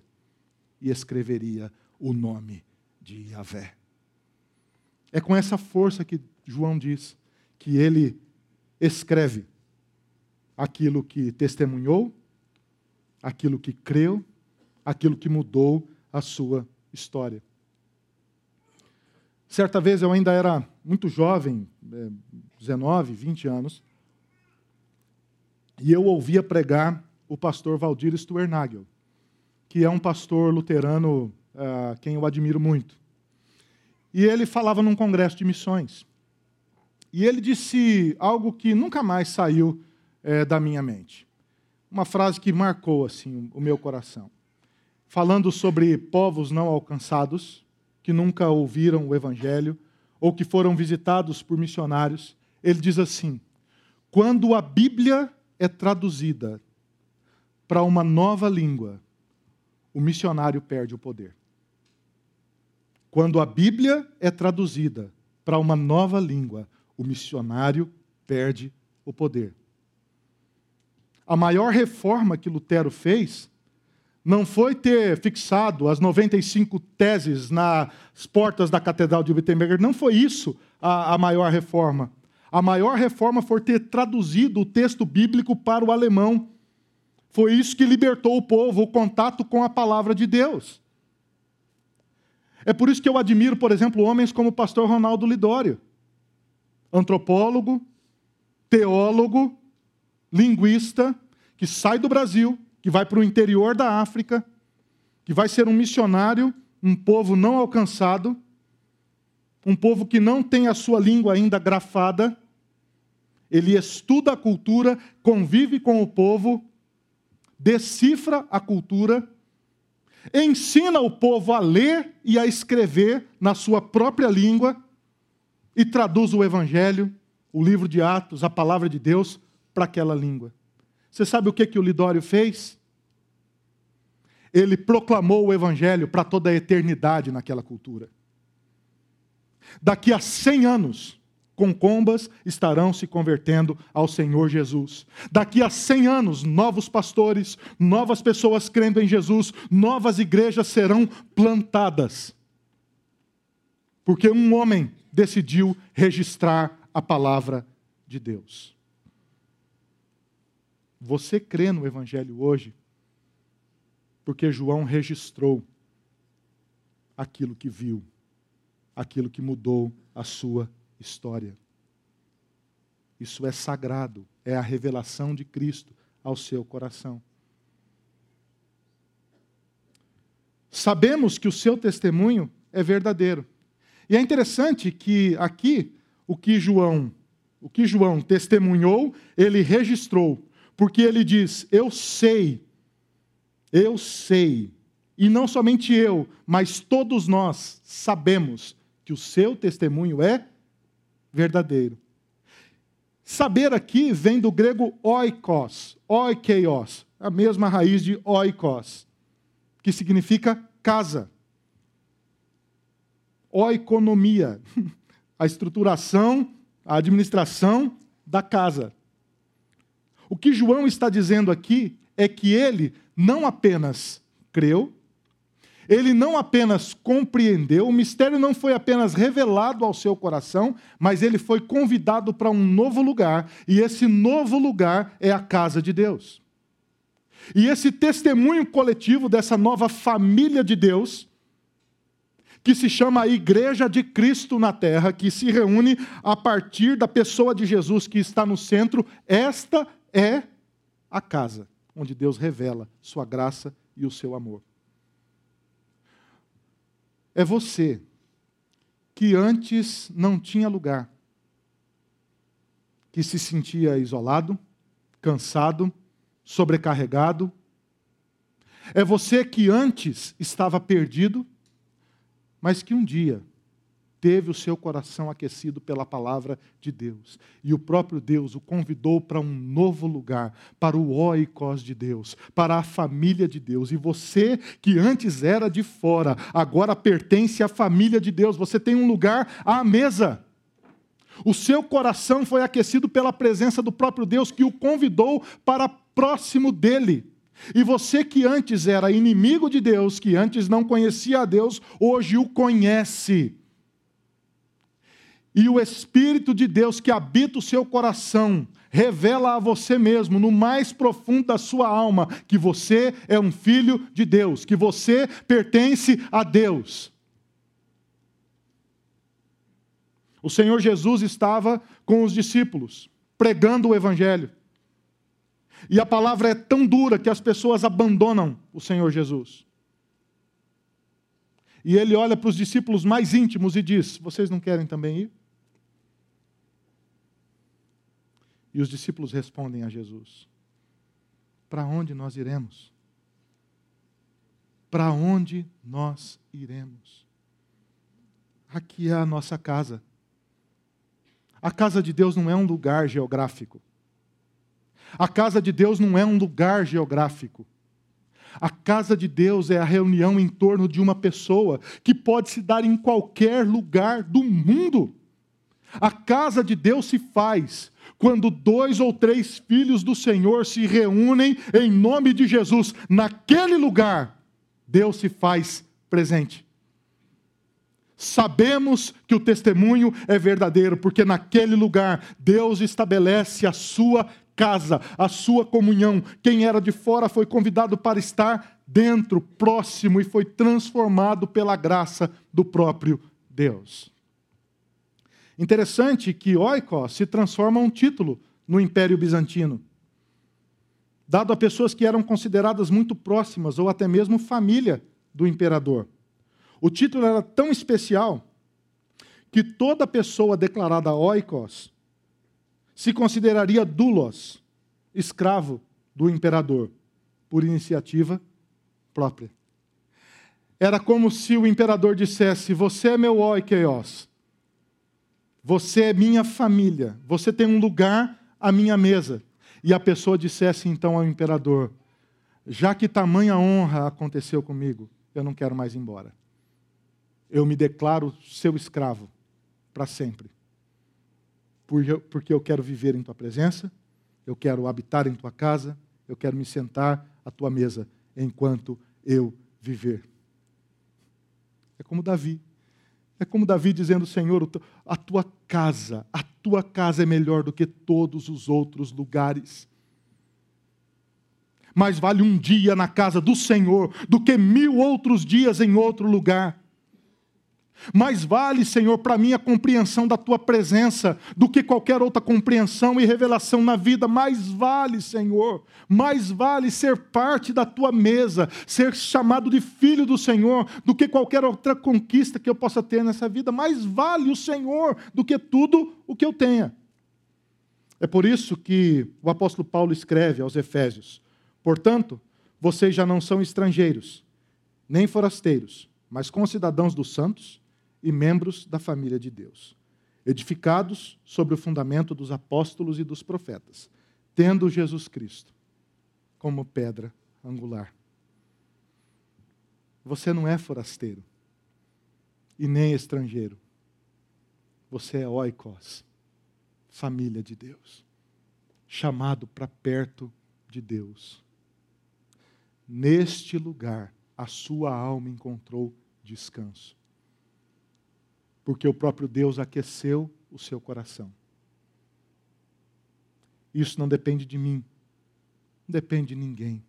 e escreveria o nome de Yahvé. É com essa força que João diz que ele escreve aquilo que testemunhou, aquilo que creu, aquilo que mudou a sua história. Certa vez eu ainda era muito jovem, 19, é, 20 anos, e eu ouvia pregar o pastor Valdir Stuernagel, que é um pastor luterano uh, quem eu admiro muito. E ele falava num congresso de missões. E ele disse algo que nunca mais saiu é, da minha mente. Uma frase que marcou assim o meu coração falando sobre povos não alcançados, que nunca ouviram o Evangelho, ou que foram visitados por missionários, ele diz assim: quando a Bíblia é traduzida para uma nova língua, o missionário perde o poder. Quando a Bíblia é traduzida para uma nova língua, o missionário perde o poder. A maior reforma que Lutero fez não foi ter fixado as 95 teses nas portas da Catedral de Wittenberg, não foi isso a, a maior reforma. A maior reforma foi ter traduzido o texto bíblico para o alemão. Foi isso que libertou o povo, o contato com a palavra de Deus. É por isso que eu admiro, por exemplo, homens como o pastor Ronaldo Lidório, antropólogo, teólogo, linguista, que sai do Brasil, que vai para o interior da África, que vai ser um missionário, um povo não alcançado, um povo que não tem a sua língua ainda grafada. Ele estuda a cultura, convive com o povo, decifra a cultura, ensina o povo a ler e a escrever na sua própria língua e traduz o Evangelho, o livro de Atos, a palavra de Deus, para aquela língua. Você sabe o que, que o Lidório fez? Ele proclamou o Evangelho para toda a eternidade naquela cultura. Daqui a 100 anos, concombas estarão se convertendo ao Senhor Jesus. Daqui a 100 anos, novos pastores, novas pessoas crendo em Jesus, novas igrejas serão plantadas. Porque um homem decidiu registrar a palavra de Deus. Você crê no Evangelho hoje porque João registrou aquilo que viu, aquilo que mudou a sua história. Isso é sagrado, é a revelação de Cristo ao seu coração. Sabemos que o seu testemunho é verdadeiro. E é interessante que aqui o que João, o que João testemunhou, ele registrou, porque ele diz: "Eu sei. Eu sei. E não somente eu, mas todos nós sabemos que o seu testemunho é verdadeiro. Saber aqui vem do grego oikos, oikeios, a mesma raiz de oikos, que significa casa. Oikonomia, a estruturação, a administração da casa. O que João está dizendo aqui é que ele não apenas creu, ele não apenas compreendeu, o mistério não foi apenas revelado ao seu coração, mas ele foi convidado para um novo lugar, e esse novo lugar é a casa de Deus. E esse testemunho coletivo dessa nova família de Deus, que se chama a Igreja de Cristo na Terra, que se reúne a partir da pessoa de Jesus que está no centro, esta é a casa onde Deus revela sua graça e o seu amor. É você que antes não tinha lugar, que se sentia isolado, cansado, sobrecarregado. É você que antes estava perdido, mas que um dia teve o seu coração aquecido pela palavra de Deus. E o próprio Deus o convidou para um novo lugar, para o oikos de Deus, para a família de Deus. E você, que antes era de fora, agora pertence à família de Deus. Você tem um lugar à mesa. O seu coração foi aquecido pela presença do próprio Deus que o convidou para próximo dele. E você que antes era inimigo de Deus, que antes não conhecia a Deus, hoje o conhece e o Espírito de Deus que habita o seu coração revela a você mesmo, no mais profundo da sua alma, que você é um filho de Deus, que você pertence a Deus. O Senhor Jesus estava com os discípulos, pregando o Evangelho. E a palavra é tão dura que as pessoas abandonam o Senhor Jesus. E ele olha para os discípulos mais íntimos e diz: Vocês não querem também ir? E os discípulos respondem a Jesus: Para onde nós iremos? Para onde nós iremos? Aqui é a nossa casa. A casa de Deus não é um lugar geográfico. A casa de Deus não é um lugar geográfico. A casa de Deus é a reunião em torno de uma pessoa que pode se dar em qualquer lugar do mundo. A casa de Deus se faz quando dois ou três filhos do Senhor se reúnem em nome de Jesus, naquele lugar, Deus se faz presente. Sabemos que o testemunho é verdadeiro, porque naquele lugar Deus estabelece a sua casa, a sua comunhão. Quem era de fora foi convidado para estar dentro, próximo, e foi transformado pela graça do próprio Deus. Interessante que oikos se transforma um título no Império Bizantino, dado a pessoas que eram consideradas muito próximas ou até mesmo família do imperador. O título era tão especial que toda pessoa declarada oikos se consideraria doulos, escravo do imperador, por iniciativa própria. Era como se o imperador dissesse: Você é meu oikos, você é minha família, você tem um lugar à minha mesa. E a pessoa dissesse então ao imperador: Já que tamanha honra aconteceu comigo, eu não quero mais ir embora. Eu me declaro seu escravo para sempre. Porque eu quero viver em tua presença, eu quero habitar em tua casa, eu quero me sentar à tua mesa enquanto eu viver. É como Davi. É como Davi dizendo: Senhor, a tua casa, a tua casa é melhor do que todos os outros lugares. Mais vale um dia na casa do Senhor do que mil outros dias em outro lugar. Mais vale, Senhor, para mim a compreensão da tua presença do que qualquer outra compreensão e revelação na vida. Mais vale, Senhor, mais vale ser parte da tua mesa, ser chamado de filho do Senhor, do que qualquer outra conquista que eu possa ter nessa vida. Mais vale o Senhor do que tudo o que eu tenha. É por isso que o apóstolo Paulo escreve aos Efésios: Portanto, vocês já não são estrangeiros, nem forasteiros, mas concidadãos dos santos e membros da família de Deus, edificados sobre o fundamento dos apóstolos e dos profetas, tendo Jesus Cristo como pedra angular. Você não é forasteiro e nem estrangeiro. Você é oikos, família de Deus, chamado para perto de Deus. Neste lugar, a sua alma encontrou descanso porque o próprio Deus aqueceu o seu coração. Isso não depende de mim, não depende de ninguém.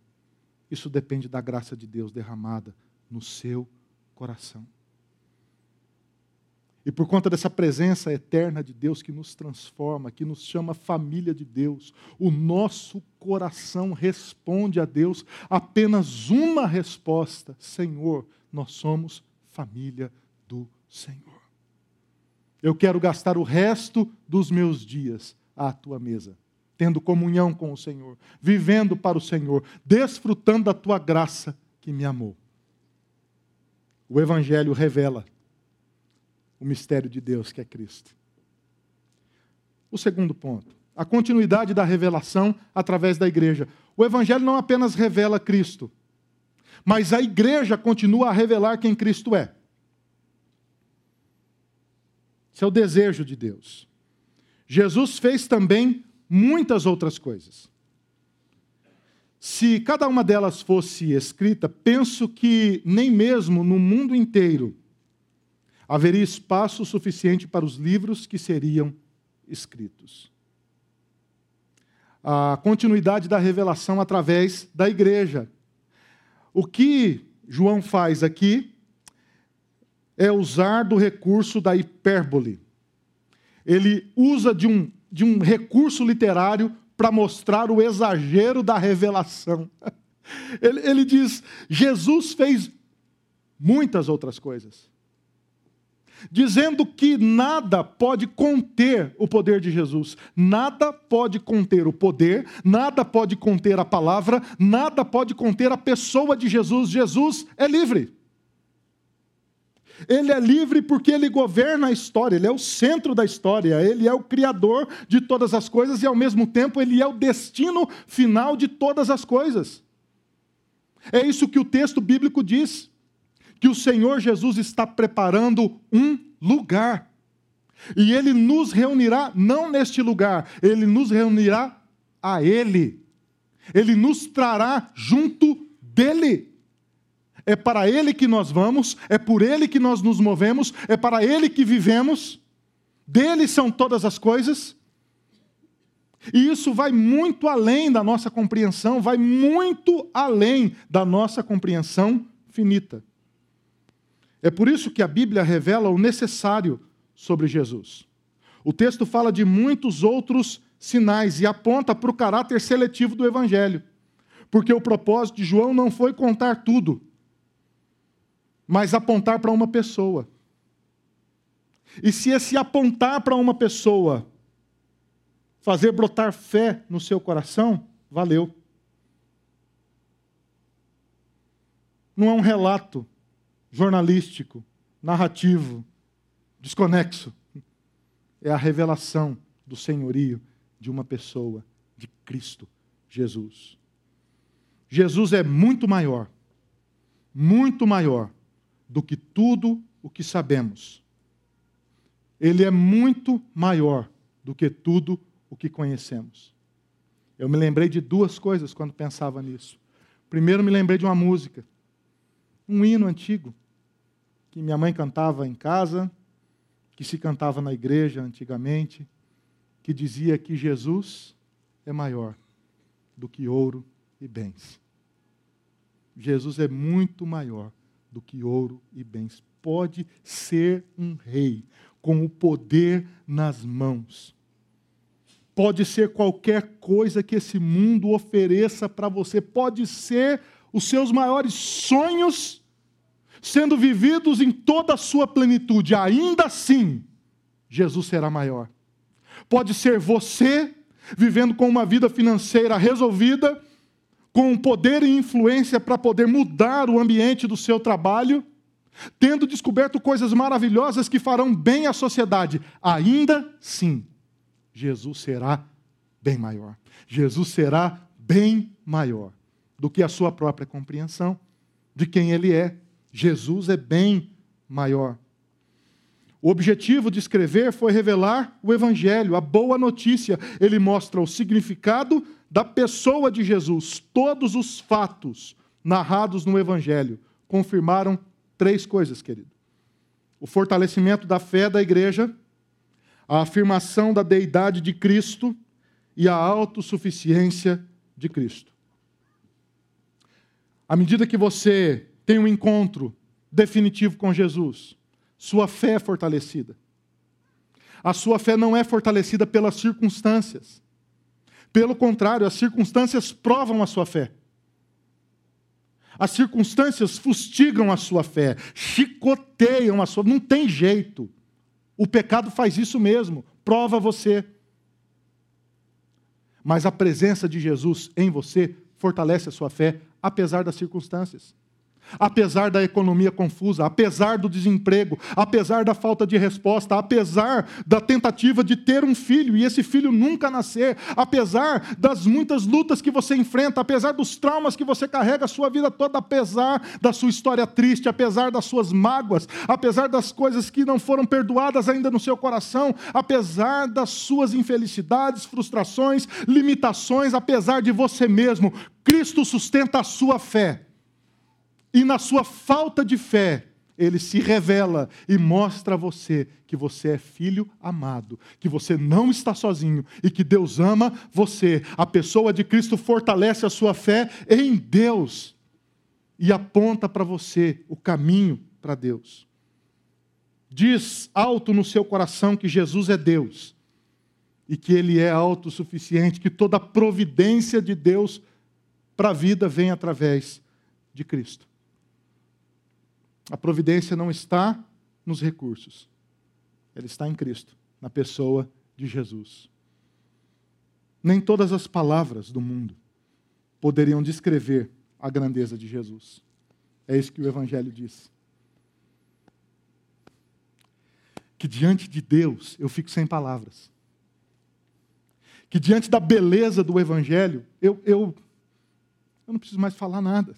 Isso depende da graça de Deus derramada no seu coração. E por conta dessa presença eterna de Deus que nos transforma, que nos chama família de Deus, o nosso coração responde a Deus apenas uma resposta: Senhor, nós somos família do Senhor. Eu quero gastar o resto dos meus dias à tua mesa, tendo comunhão com o Senhor, vivendo para o Senhor, desfrutando da tua graça que me amou. O Evangelho revela o mistério de Deus que é Cristo. O segundo ponto, a continuidade da revelação através da igreja. O Evangelho não apenas revela Cristo, mas a igreja continua a revelar quem Cristo é. Esse é o desejo de Deus. Jesus fez também muitas outras coisas. Se cada uma delas fosse escrita, penso que nem mesmo no mundo inteiro haveria espaço suficiente para os livros que seriam escritos. A continuidade da revelação através da igreja. O que João faz aqui é usar do recurso da hipérbole. Ele usa de um, de um recurso literário para mostrar o exagero da revelação. Ele, ele diz: Jesus fez muitas outras coisas, dizendo que nada pode conter o poder de Jesus, nada pode conter o poder, nada pode conter a palavra, nada pode conter a pessoa de Jesus. Jesus é livre. Ele é livre porque ele governa a história, ele é o centro da história, ele é o criador de todas as coisas e, ao mesmo tempo, ele é o destino final de todas as coisas. É isso que o texto bíblico diz: que o Senhor Jesus está preparando um lugar. E ele nos reunirá, não neste lugar, ele nos reunirá a Ele. Ele nos trará junto dele. É para Ele que nós vamos, é por Ele que nós nos movemos, é para Ele que vivemos, dele são todas as coisas. E isso vai muito além da nossa compreensão, vai muito além da nossa compreensão finita. É por isso que a Bíblia revela o necessário sobre Jesus. O texto fala de muitos outros sinais e aponta para o caráter seletivo do Evangelho. Porque o propósito de João não foi contar tudo, mas apontar para uma pessoa. E se esse apontar para uma pessoa fazer brotar fé no seu coração, valeu. Não é um relato jornalístico, narrativo, desconexo. É a revelação do senhorio de uma pessoa, de Cristo Jesus. Jesus é muito maior, muito maior do que tudo o que sabemos. Ele é muito maior do que tudo o que conhecemos. Eu me lembrei de duas coisas quando pensava nisso. Primeiro, me lembrei de uma música, um hino antigo, que minha mãe cantava em casa, que se cantava na igreja antigamente, que dizia que Jesus é maior do que ouro e bens. Jesus é muito maior do que ouro e bens pode ser um rei com o poder nas mãos. Pode ser qualquer coisa que esse mundo ofereça para você, pode ser os seus maiores sonhos sendo vividos em toda a sua plenitude, ainda assim, Jesus será maior. Pode ser você vivendo com uma vida financeira resolvida, com poder e influência para poder mudar o ambiente do seu trabalho, tendo descoberto coisas maravilhosas que farão bem à sociedade, ainda sim, Jesus será bem maior. Jesus será bem maior do que a sua própria compreensão de quem ele é. Jesus é bem maior. O objetivo de escrever foi revelar o Evangelho, a boa notícia. Ele mostra o significado da pessoa de Jesus. Todos os fatos narrados no Evangelho confirmaram três coisas, querido: o fortalecimento da fé da igreja, a afirmação da deidade de Cristo e a autossuficiência de Cristo. À medida que você tem um encontro definitivo com Jesus, sua fé é fortalecida. A sua fé não é fortalecida pelas circunstâncias. Pelo contrário, as circunstâncias provam a sua fé. As circunstâncias fustigam a sua fé, chicoteiam a sua. Não tem jeito. O pecado faz isso mesmo, prova você. Mas a presença de Jesus em você fortalece a sua fé, apesar das circunstâncias apesar da economia confusa, apesar do desemprego, apesar da falta de resposta, apesar da tentativa de ter um filho e esse filho nunca nascer, apesar das muitas lutas que você enfrenta, apesar dos traumas que você carrega a sua vida toda, apesar da sua história triste, apesar das suas mágoas, apesar das coisas que não foram perdoadas ainda no seu coração, apesar das suas infelicidades, frustrações, limitações, apesar de você mesmo, Cristo sustenta a sua fé e na sua falta de fé, ele se revela e mostra a você que você é filho amado, que você não está sozinho e que Deus ama você. A pessoa de Cristo fortalece a sua fé em Deus e aponta para você o caminho para Deus. Diz alto no seu coração que Jesus é Deus e que Ele é autossuficiente, que toda a providência de Deus para a vida vem através de Cristo. A providência não está nos recursos, ela está em Cristo, na pessoa de Jesus. Nem todas as palavras do mundo poderiam descrever a grandeza de Jesus. É isso que o Evangelho diz. Que diante de Deus eu fico sem palavras. Que diante da beleza do Evangelho eu, eu, eu não preciso mais falar nada.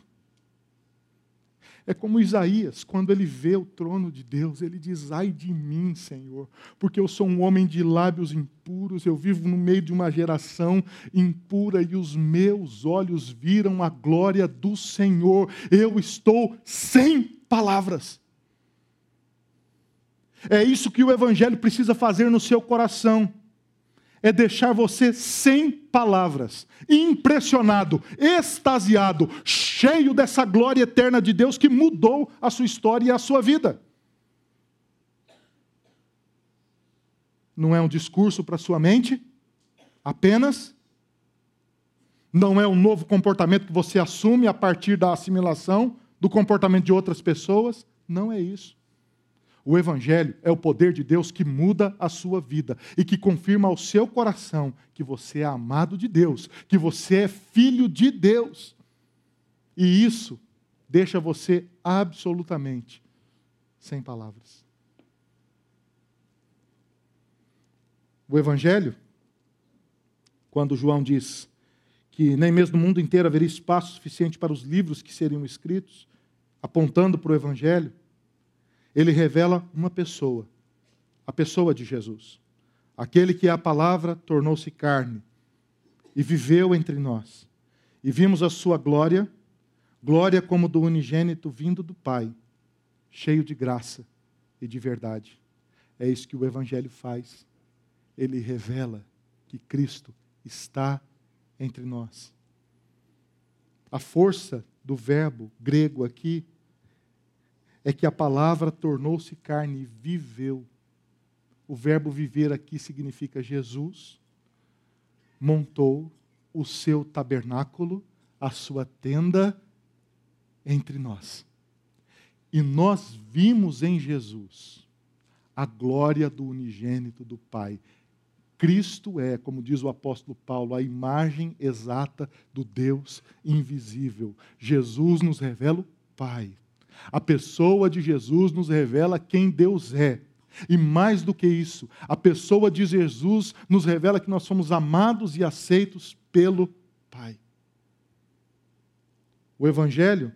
É como Isaías, quando ele vê o trono de Deus, ele diz: Ai de mim, Senhor, porque eu sou um homem de lábios impuros, eu vivo no meio de uma geração impura e os meus olhos viram a glória do Senhor. Eu estou sem palavras. É isso que o Evangelho precisa fazer no seu coração é deixar você sem palavras, impressionado, extasiado, cheio dessa glória eterna de Deus que mudou a sua história e a sua vida. Não é um discurso para sua mente, apenas. Não é um novo comportamento que você assume a partir da assimilação do comportamento de outras pessoas. Não é isso. O Evangelho é o poder de Deus que muda a sua vida e que confirma ao seu coração que você é amado de Deus, que você é filho de Deus. E isso deixa você absolutamente sem palavras. O Evangelho, quando João diz que nem mesmo no mundo inteiro haveria espaço suficiente para os livros que seriam escritos, apontando para o Evangelho, ele revela uma pessoa, a pessoa de Jesus. Aquele que é a palavra tornou-se carne e viveu entre nós. E vimos a sua glória, glória como do unigênito vindo do Pai, cheio de graça e de verdade. É isso que o Evangelho faz. Ele revela que Cristo está entre nós. A força do verbo grego aqui é que a palavra tornou-se carne e viveu. O verbo viver aqui significa Jesus montou o seu tabernáculo, a sua tenda entre nós. E nós vimos em Jesus a glória do unigênito do Pai. Cristo é, como diz o apóstolo Paulo, a imagem exata do Deus invisível. Jesus nos revela o Pai. A pessoa de Jesus nos revela quem Deus é. E mais do que isso, a pessoa de Jesus nos revela que nós somos amados e aceitos pelo Pai. O Evangelho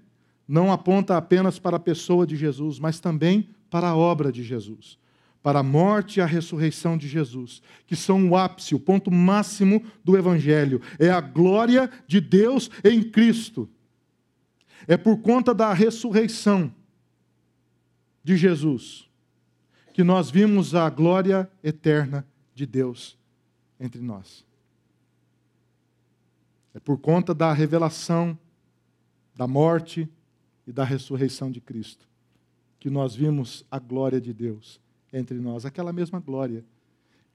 não aponta apenas para a pessoa de Jesus, mas também para a obra de Jesus, para a morte e a ressurreição de Jesus, que são o ápice, o ponto máximo do Evangelho. É a glória de Deus em Cristo. É por conta da ressurreição de Jesus que nós vimos a glória eterna de Deus entre nós. É por conta da revelação da morte e da ressurreição de Cristo que nós vimos a glória de Deus entre nós, aquela mesma glória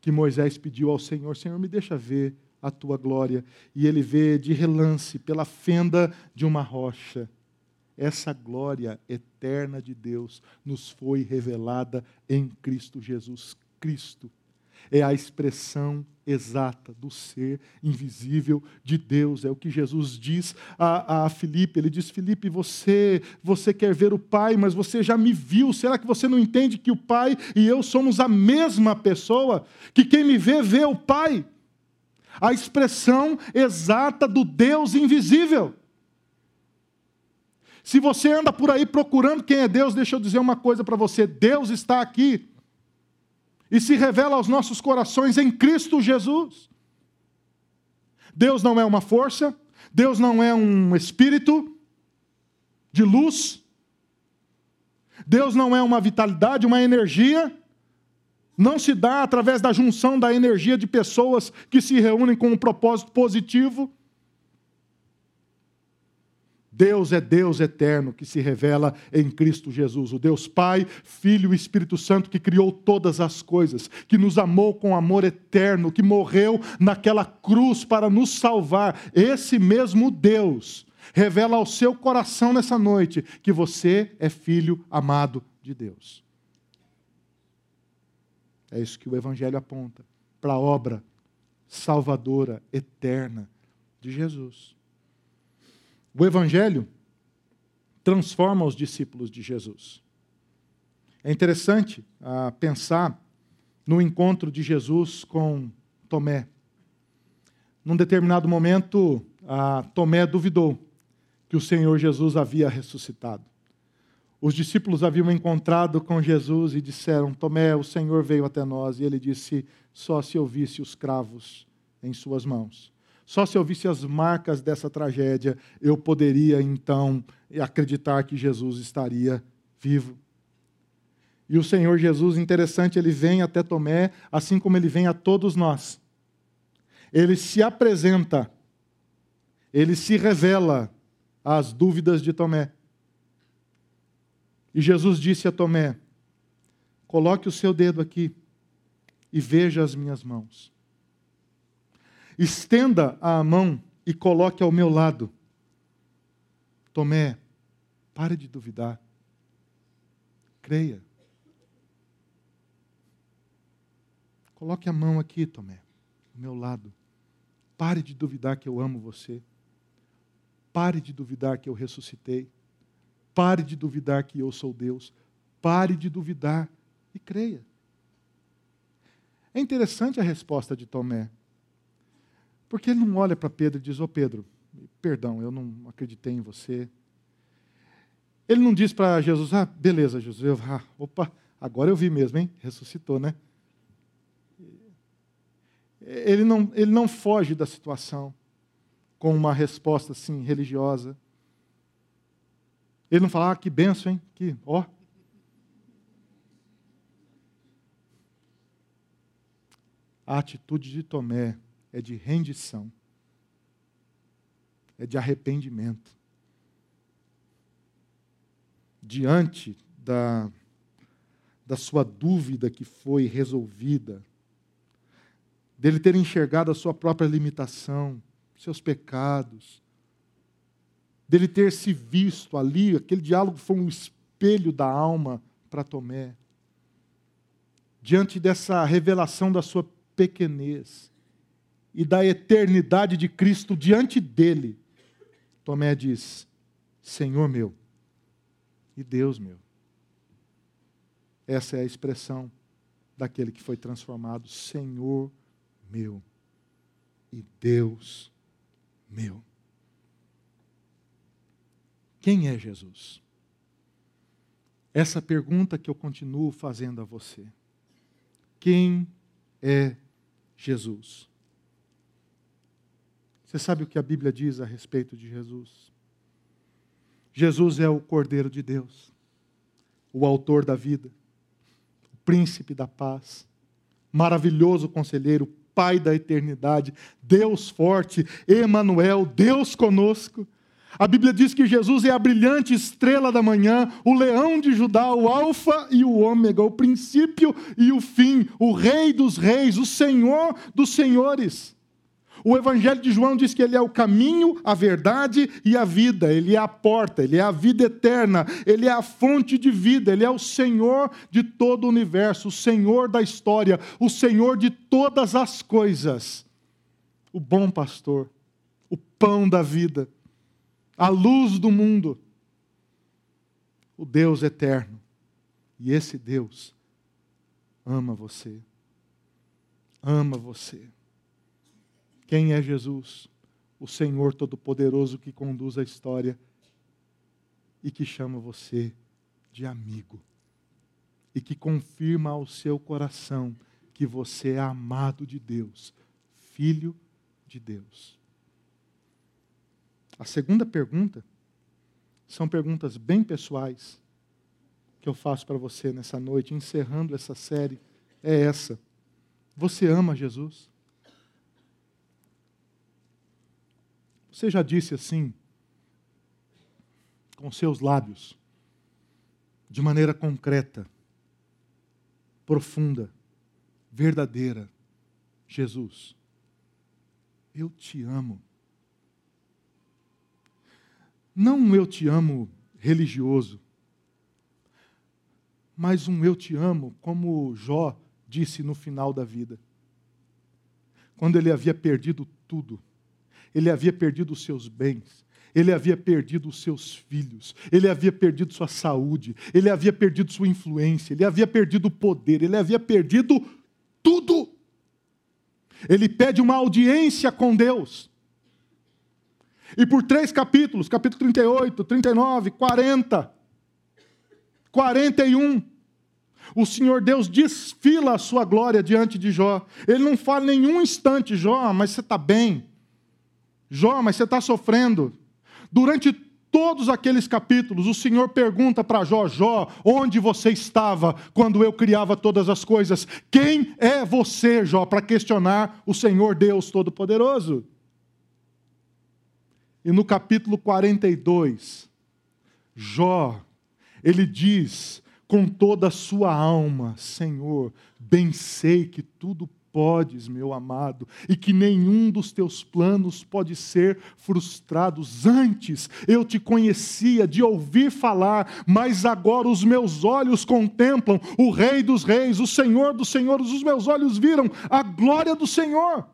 que Moisés pediu ao Senhor: Senhor, me deixa ver a tua glória. E ele vê de relance, pela fenda de uma rocha. Essa glória eterna de Deus nos foi revelada em Cristo Jesus. Cristo é a expressão exata do ser invisível de Deus. É o que Jesus diz a, a Filipe. Ele diz: Filipe, você, você quer ver o Pai, mas você já me viu. Será que você não entende que o Pai e eu somos a mesma pessoa? Que quem me vê, vê o Pai. A expressão exata do Deus invisível. Se você anda por aí procurando quem é Deus, deixa eu dizer uma coisa para você: Deus está aqui e se revela aos nossos corações em Cristo Jesus. Deus não é uma força, Deus não é um espírito de luz, Deus não é uma vitalidade, uma energia. Não se dá através da junção da energia de pessoas que se reúnem com um propósito positivo. Deus é Deus eterno que se revela em Cristo Jesus, o Deus Pai, Filho e Espírito Santo que criou todas as coisas, que nos amou com amor eterno, que morreu naquela cruz para nos salvar. Esse mesmo Deus revela ao seu coração nessa noite que você é filho amado de Deus. É isso que o Evangelho aponta para a obra salvadora, eterna de Jesus. O Evangelho transforma os discípulos de Jesus. É interessante ah, pensar no encontro de Jesus com Tomé. Num determinado momento, ah, Tomé duvidou que o Senhor Jesus havia ressuscitado. Os discípulos haviam encontrado com Jesus e disseram: Tomé, o Senhor veio até nós. E ele disse: Só se eu visse os cravos em suas mãos só se eu visse as marcas dessa tragédia, eu poderia então acreditar que Jesus estaria vivo. E o Senhor Jesus, interessante, ele vem até Tomé, assim como ele vem a todos nós. Ele se apresenta, ele se revela às dúvidas de Tomé. E Jesus disse a Tomé: Coloque o seu dedo aqui e veja as minhas mãos. Estenda a mão e coloque ao meu lado. Tomé, pare de duvidar. Creia. Coloque a mão aqui, Tomé, ao meu lado. Pare de duvidar que eu amo você. Pare de duvidar que eu ressuscitei. Pare de duvidar que eu sou Deus. Pare de duvidar e creia. É interessante a resposta de Tomé. Porque ele não olha para Pedro e diz: Ô oh, Pedro, perdão, eu não acreditei em você. Ele não diz para Jesus: Ah, beleza, Jesus, ah, opa, agora eu vi mesmo, hein? Ressuscitou, né? Ele não, ele não foge da situação com uma resposta assim religiosa. Ele não fala: Ah, que benção, hein? Que, ó. A atitude de Tomé é de rendição, é de arrependimento. Diante da, da sua dúvida que foi resolvida, dele ter enxergado a sua própria limitação, seus pecados, dele ter se visto ali, aquele diálogo foi um espelho da alma para Tomé. Diante dessa revelação da sua pequenez e da eternidade de Cristo diante dele, Tomé diz: Senhor meu e Deus meu. Essa é a expressão daquele que foi transformado, Senhor meu e Deus meu. Quem é Jesus? Essa pergunta que eu continuo fazendo a você. Quem é Jesus? Você sabe o que a Bíblia diz a respeito de Jesus? Jesus é o Cordeiro de Deus, o autor da vida, o príncipe da paz, maravilhoso conselheiro, Pai da eternidade, Deus forte, Emanuel, Deus conosco. A Bíblia diz que Jesus é a brilhante estrela da manhã, o leão de Judá, o alfa e o ômega, o princípio e o fim, o rei dos reis, o senhor dos senhores. O Evangelho de João diz que ele é o caminho, a verdade e a vida. Ele é a porta, ele é a vida eterna, ele é a fonte de vida, ele é o Senhor de todo o universo, o Senhor da história, o Senhor de todas as coisas. O bom pastor, o pão da vida a luz do mundo, o Deus eterno. E esse Deus ama você. Ama você. Quem é Jesus? O Senhor Todo-Poderoso que conduz a história e que chama você de amigo. E que confirma ao seu coração que você é amado de Deus, filho de Deus. A segunda pergunta são perguntas bem pessoais que eu faço para você nessa noite, encerrando essa série, é essa. Você ama Jesus? Você já disse assim, com seus lábios, de maneira concreta, profunda, verdadeira: Jesus, eu te amo. Não um eu te amo religioso, mas um eu te amo, como Jó disse no final da vida. Quando ele havia perdido tudo, ele havia perdido os seus bens, ele havia perdido os seus filhos, ele havia perdido sua saúde, ele havia perdido sua influência, ele havia perdido o poder, ele havia perdido tudo. Ele pede uma audiência com Deus. E por três capítulos, capítulo 38, 39, 40, 41, o Senhor Deus desfila a sua glória diante de Jó. Ele não fala nenhum instante, Jó, mas você está bem. Jó, mas você está sofrendo. Durante todos aqueles capítulos, o Senhor pergunta para Jó: Jó, onde você estava quando eu criava todas as coisas? Quem é você, Jó, para questionar o Senhor Deus Todo-Poderoso? E no capítulo 42, Jó, ele diz com toda a sua alma: Senhor, bem sei que tudo podes, meu amado, e que nenhum dos teus planos pode ser frustrados. Antes eu te conhecia de ouvir falar, mas agora os meus olhos contemplam o Rei dos Reis, o Senhor dos Senhores, os meus olhos viram a glória do Senhor.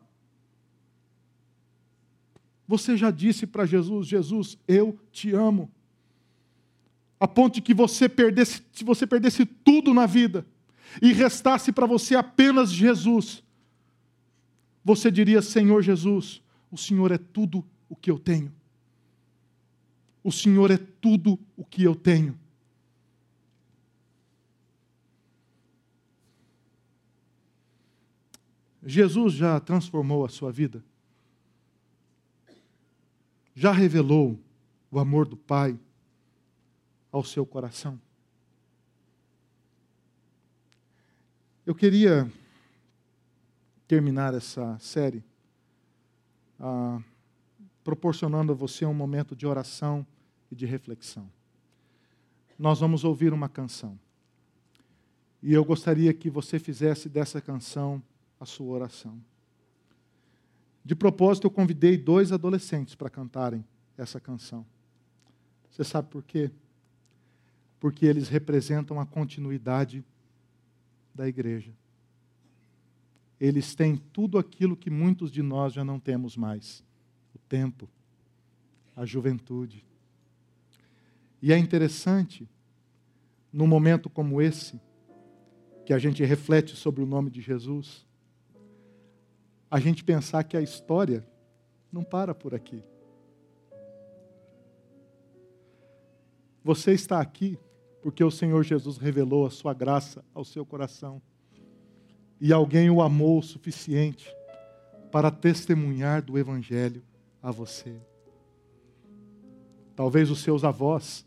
Você já disse para Jesus: Jesus, eu te amo. A ponto de que você perdesse, se você perdesse tudo na vida e restasse para você apenas Jesus, você diria: Senhor Jesus, o Senhor é tudo o que eu tenho. O Senhor é tudo o que eu tenho. Jesus já transformou a sua vida? já revelou o amor do Pai ao seu coração? Eu queria terminar essa série ah, proporcionando a você um momento de oração e de reflexão. nós vamos ouvir uma canção. E eu gostaria que você fizesse dessa canção a sua oração. De propósito, eu convidei dois adolescentes para cantarem essa canção. Você sabe por quê? Porque eles representam a continuidade da igreja. Eles têm tudo aquilo que muitos de nós já não temos mais: o tempo, a juventude. E é interessante, num momento como esse, que a gente reflete sobre o nome de Jesus, a gente pensar que a história não para por aqui. Você está aqui porque o Senhor Jesus revelou a sua graça ao seu coração. E alguém o amou o suficiente para testemunhar do Evangelho a você. Talvez os seus avós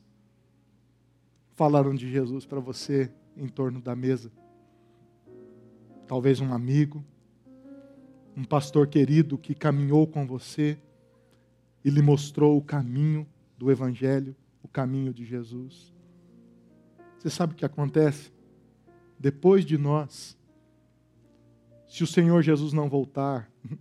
falaram de Jesus para você em torno da mesa. Talvez um amigo, um pastor querido que caminhou com você e lhe mostrou o caminho do Evangelho, o caminho de Jesus. Você sabe o que acontece? Depois de nós, se o Senhor Jesus não voltar,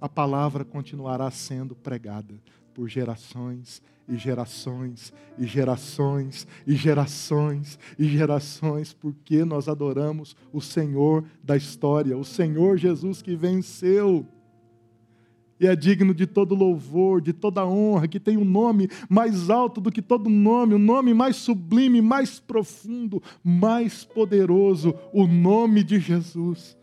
a palavra continuará sendo pregada por gerações e gerações e gerações e gerações e gerações, porque nós adoramos o Senhor da história, o Senhor Jesus que venceu. E é digno de todo louvor, de toda honra, que tem um nome mais alto do que todo nome, um nome mais sublime, mais profundo, mais poderoso, o nome de Jesus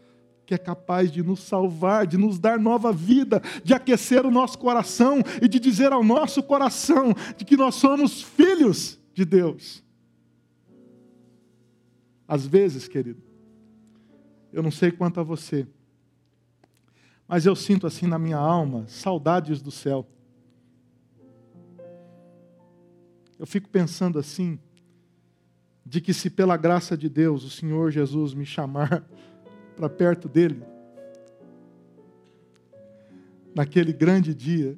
que é capaz de nos salvar, de nos dar nova vida, de aquecer o nosso coração e de dizer ao nosso coração de que nós somos filhos de Deus. Às vezes, querido, eu não sei quanto a você, mas eu sinto assim na minha alma saudades do céu. Eu fico pensando assim, de que se pela graça de Deus o Senhor Jesus me chamar para perto dele. Naquele grande dia,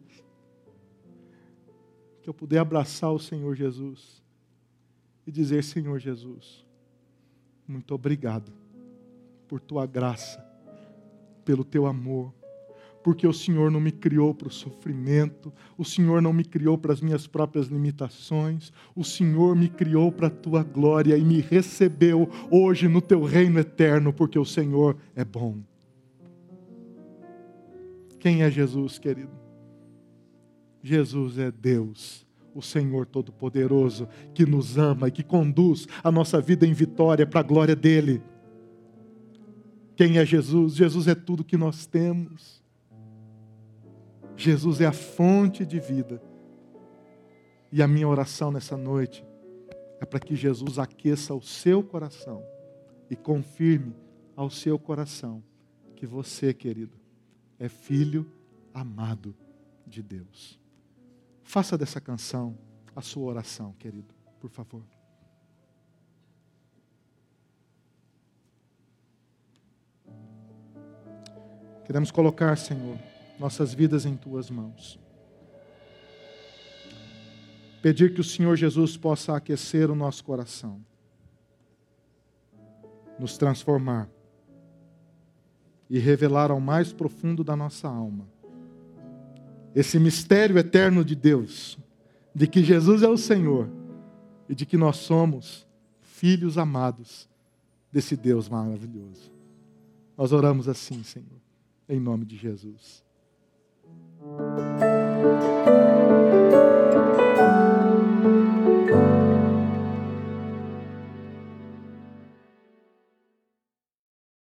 que eu puder abraçar o Senhor Jesus e dizer: Senhor Jesus, muito obrigado por tua graça, pelo teu amor, porque o Senhor não me criou para o sofrimento, o Senhor não me criou para as minhas próprias limitações, o Senhor me criou para a tua glória e me recebeu hoje no teu reino eterno, porque o Senhor é bom. Quem é Jesus, querido? Jesus é Deus o Senhor Todo-Poderoso, que nos ama e que conduz a nossa vida em vitória para a glória dEle. Quem é Jesus? Jesus é tudo que nós temos. Jesus é a fonte de vida. E a minha oração nessa noite é para que Jesus aqueça o seu coração e confirme ao seu coração que você, querido, é filho amado de Deus. Faça dessa canção a sua oração, querido, por favor. Queremos colocar, Senhor, nossas vidas em tuas mãos. Pedir que o Senhor Jesus possa aquecer o nosso coração, nos transformar e revelar ao mais profundo da nossa alma esse mistério eterno de Deus, de que Jesus é o Senhor e de que nós somos filhos amados desse Deus maravilhoso. Nós oramos assim, Senhor, em nome de Jesus.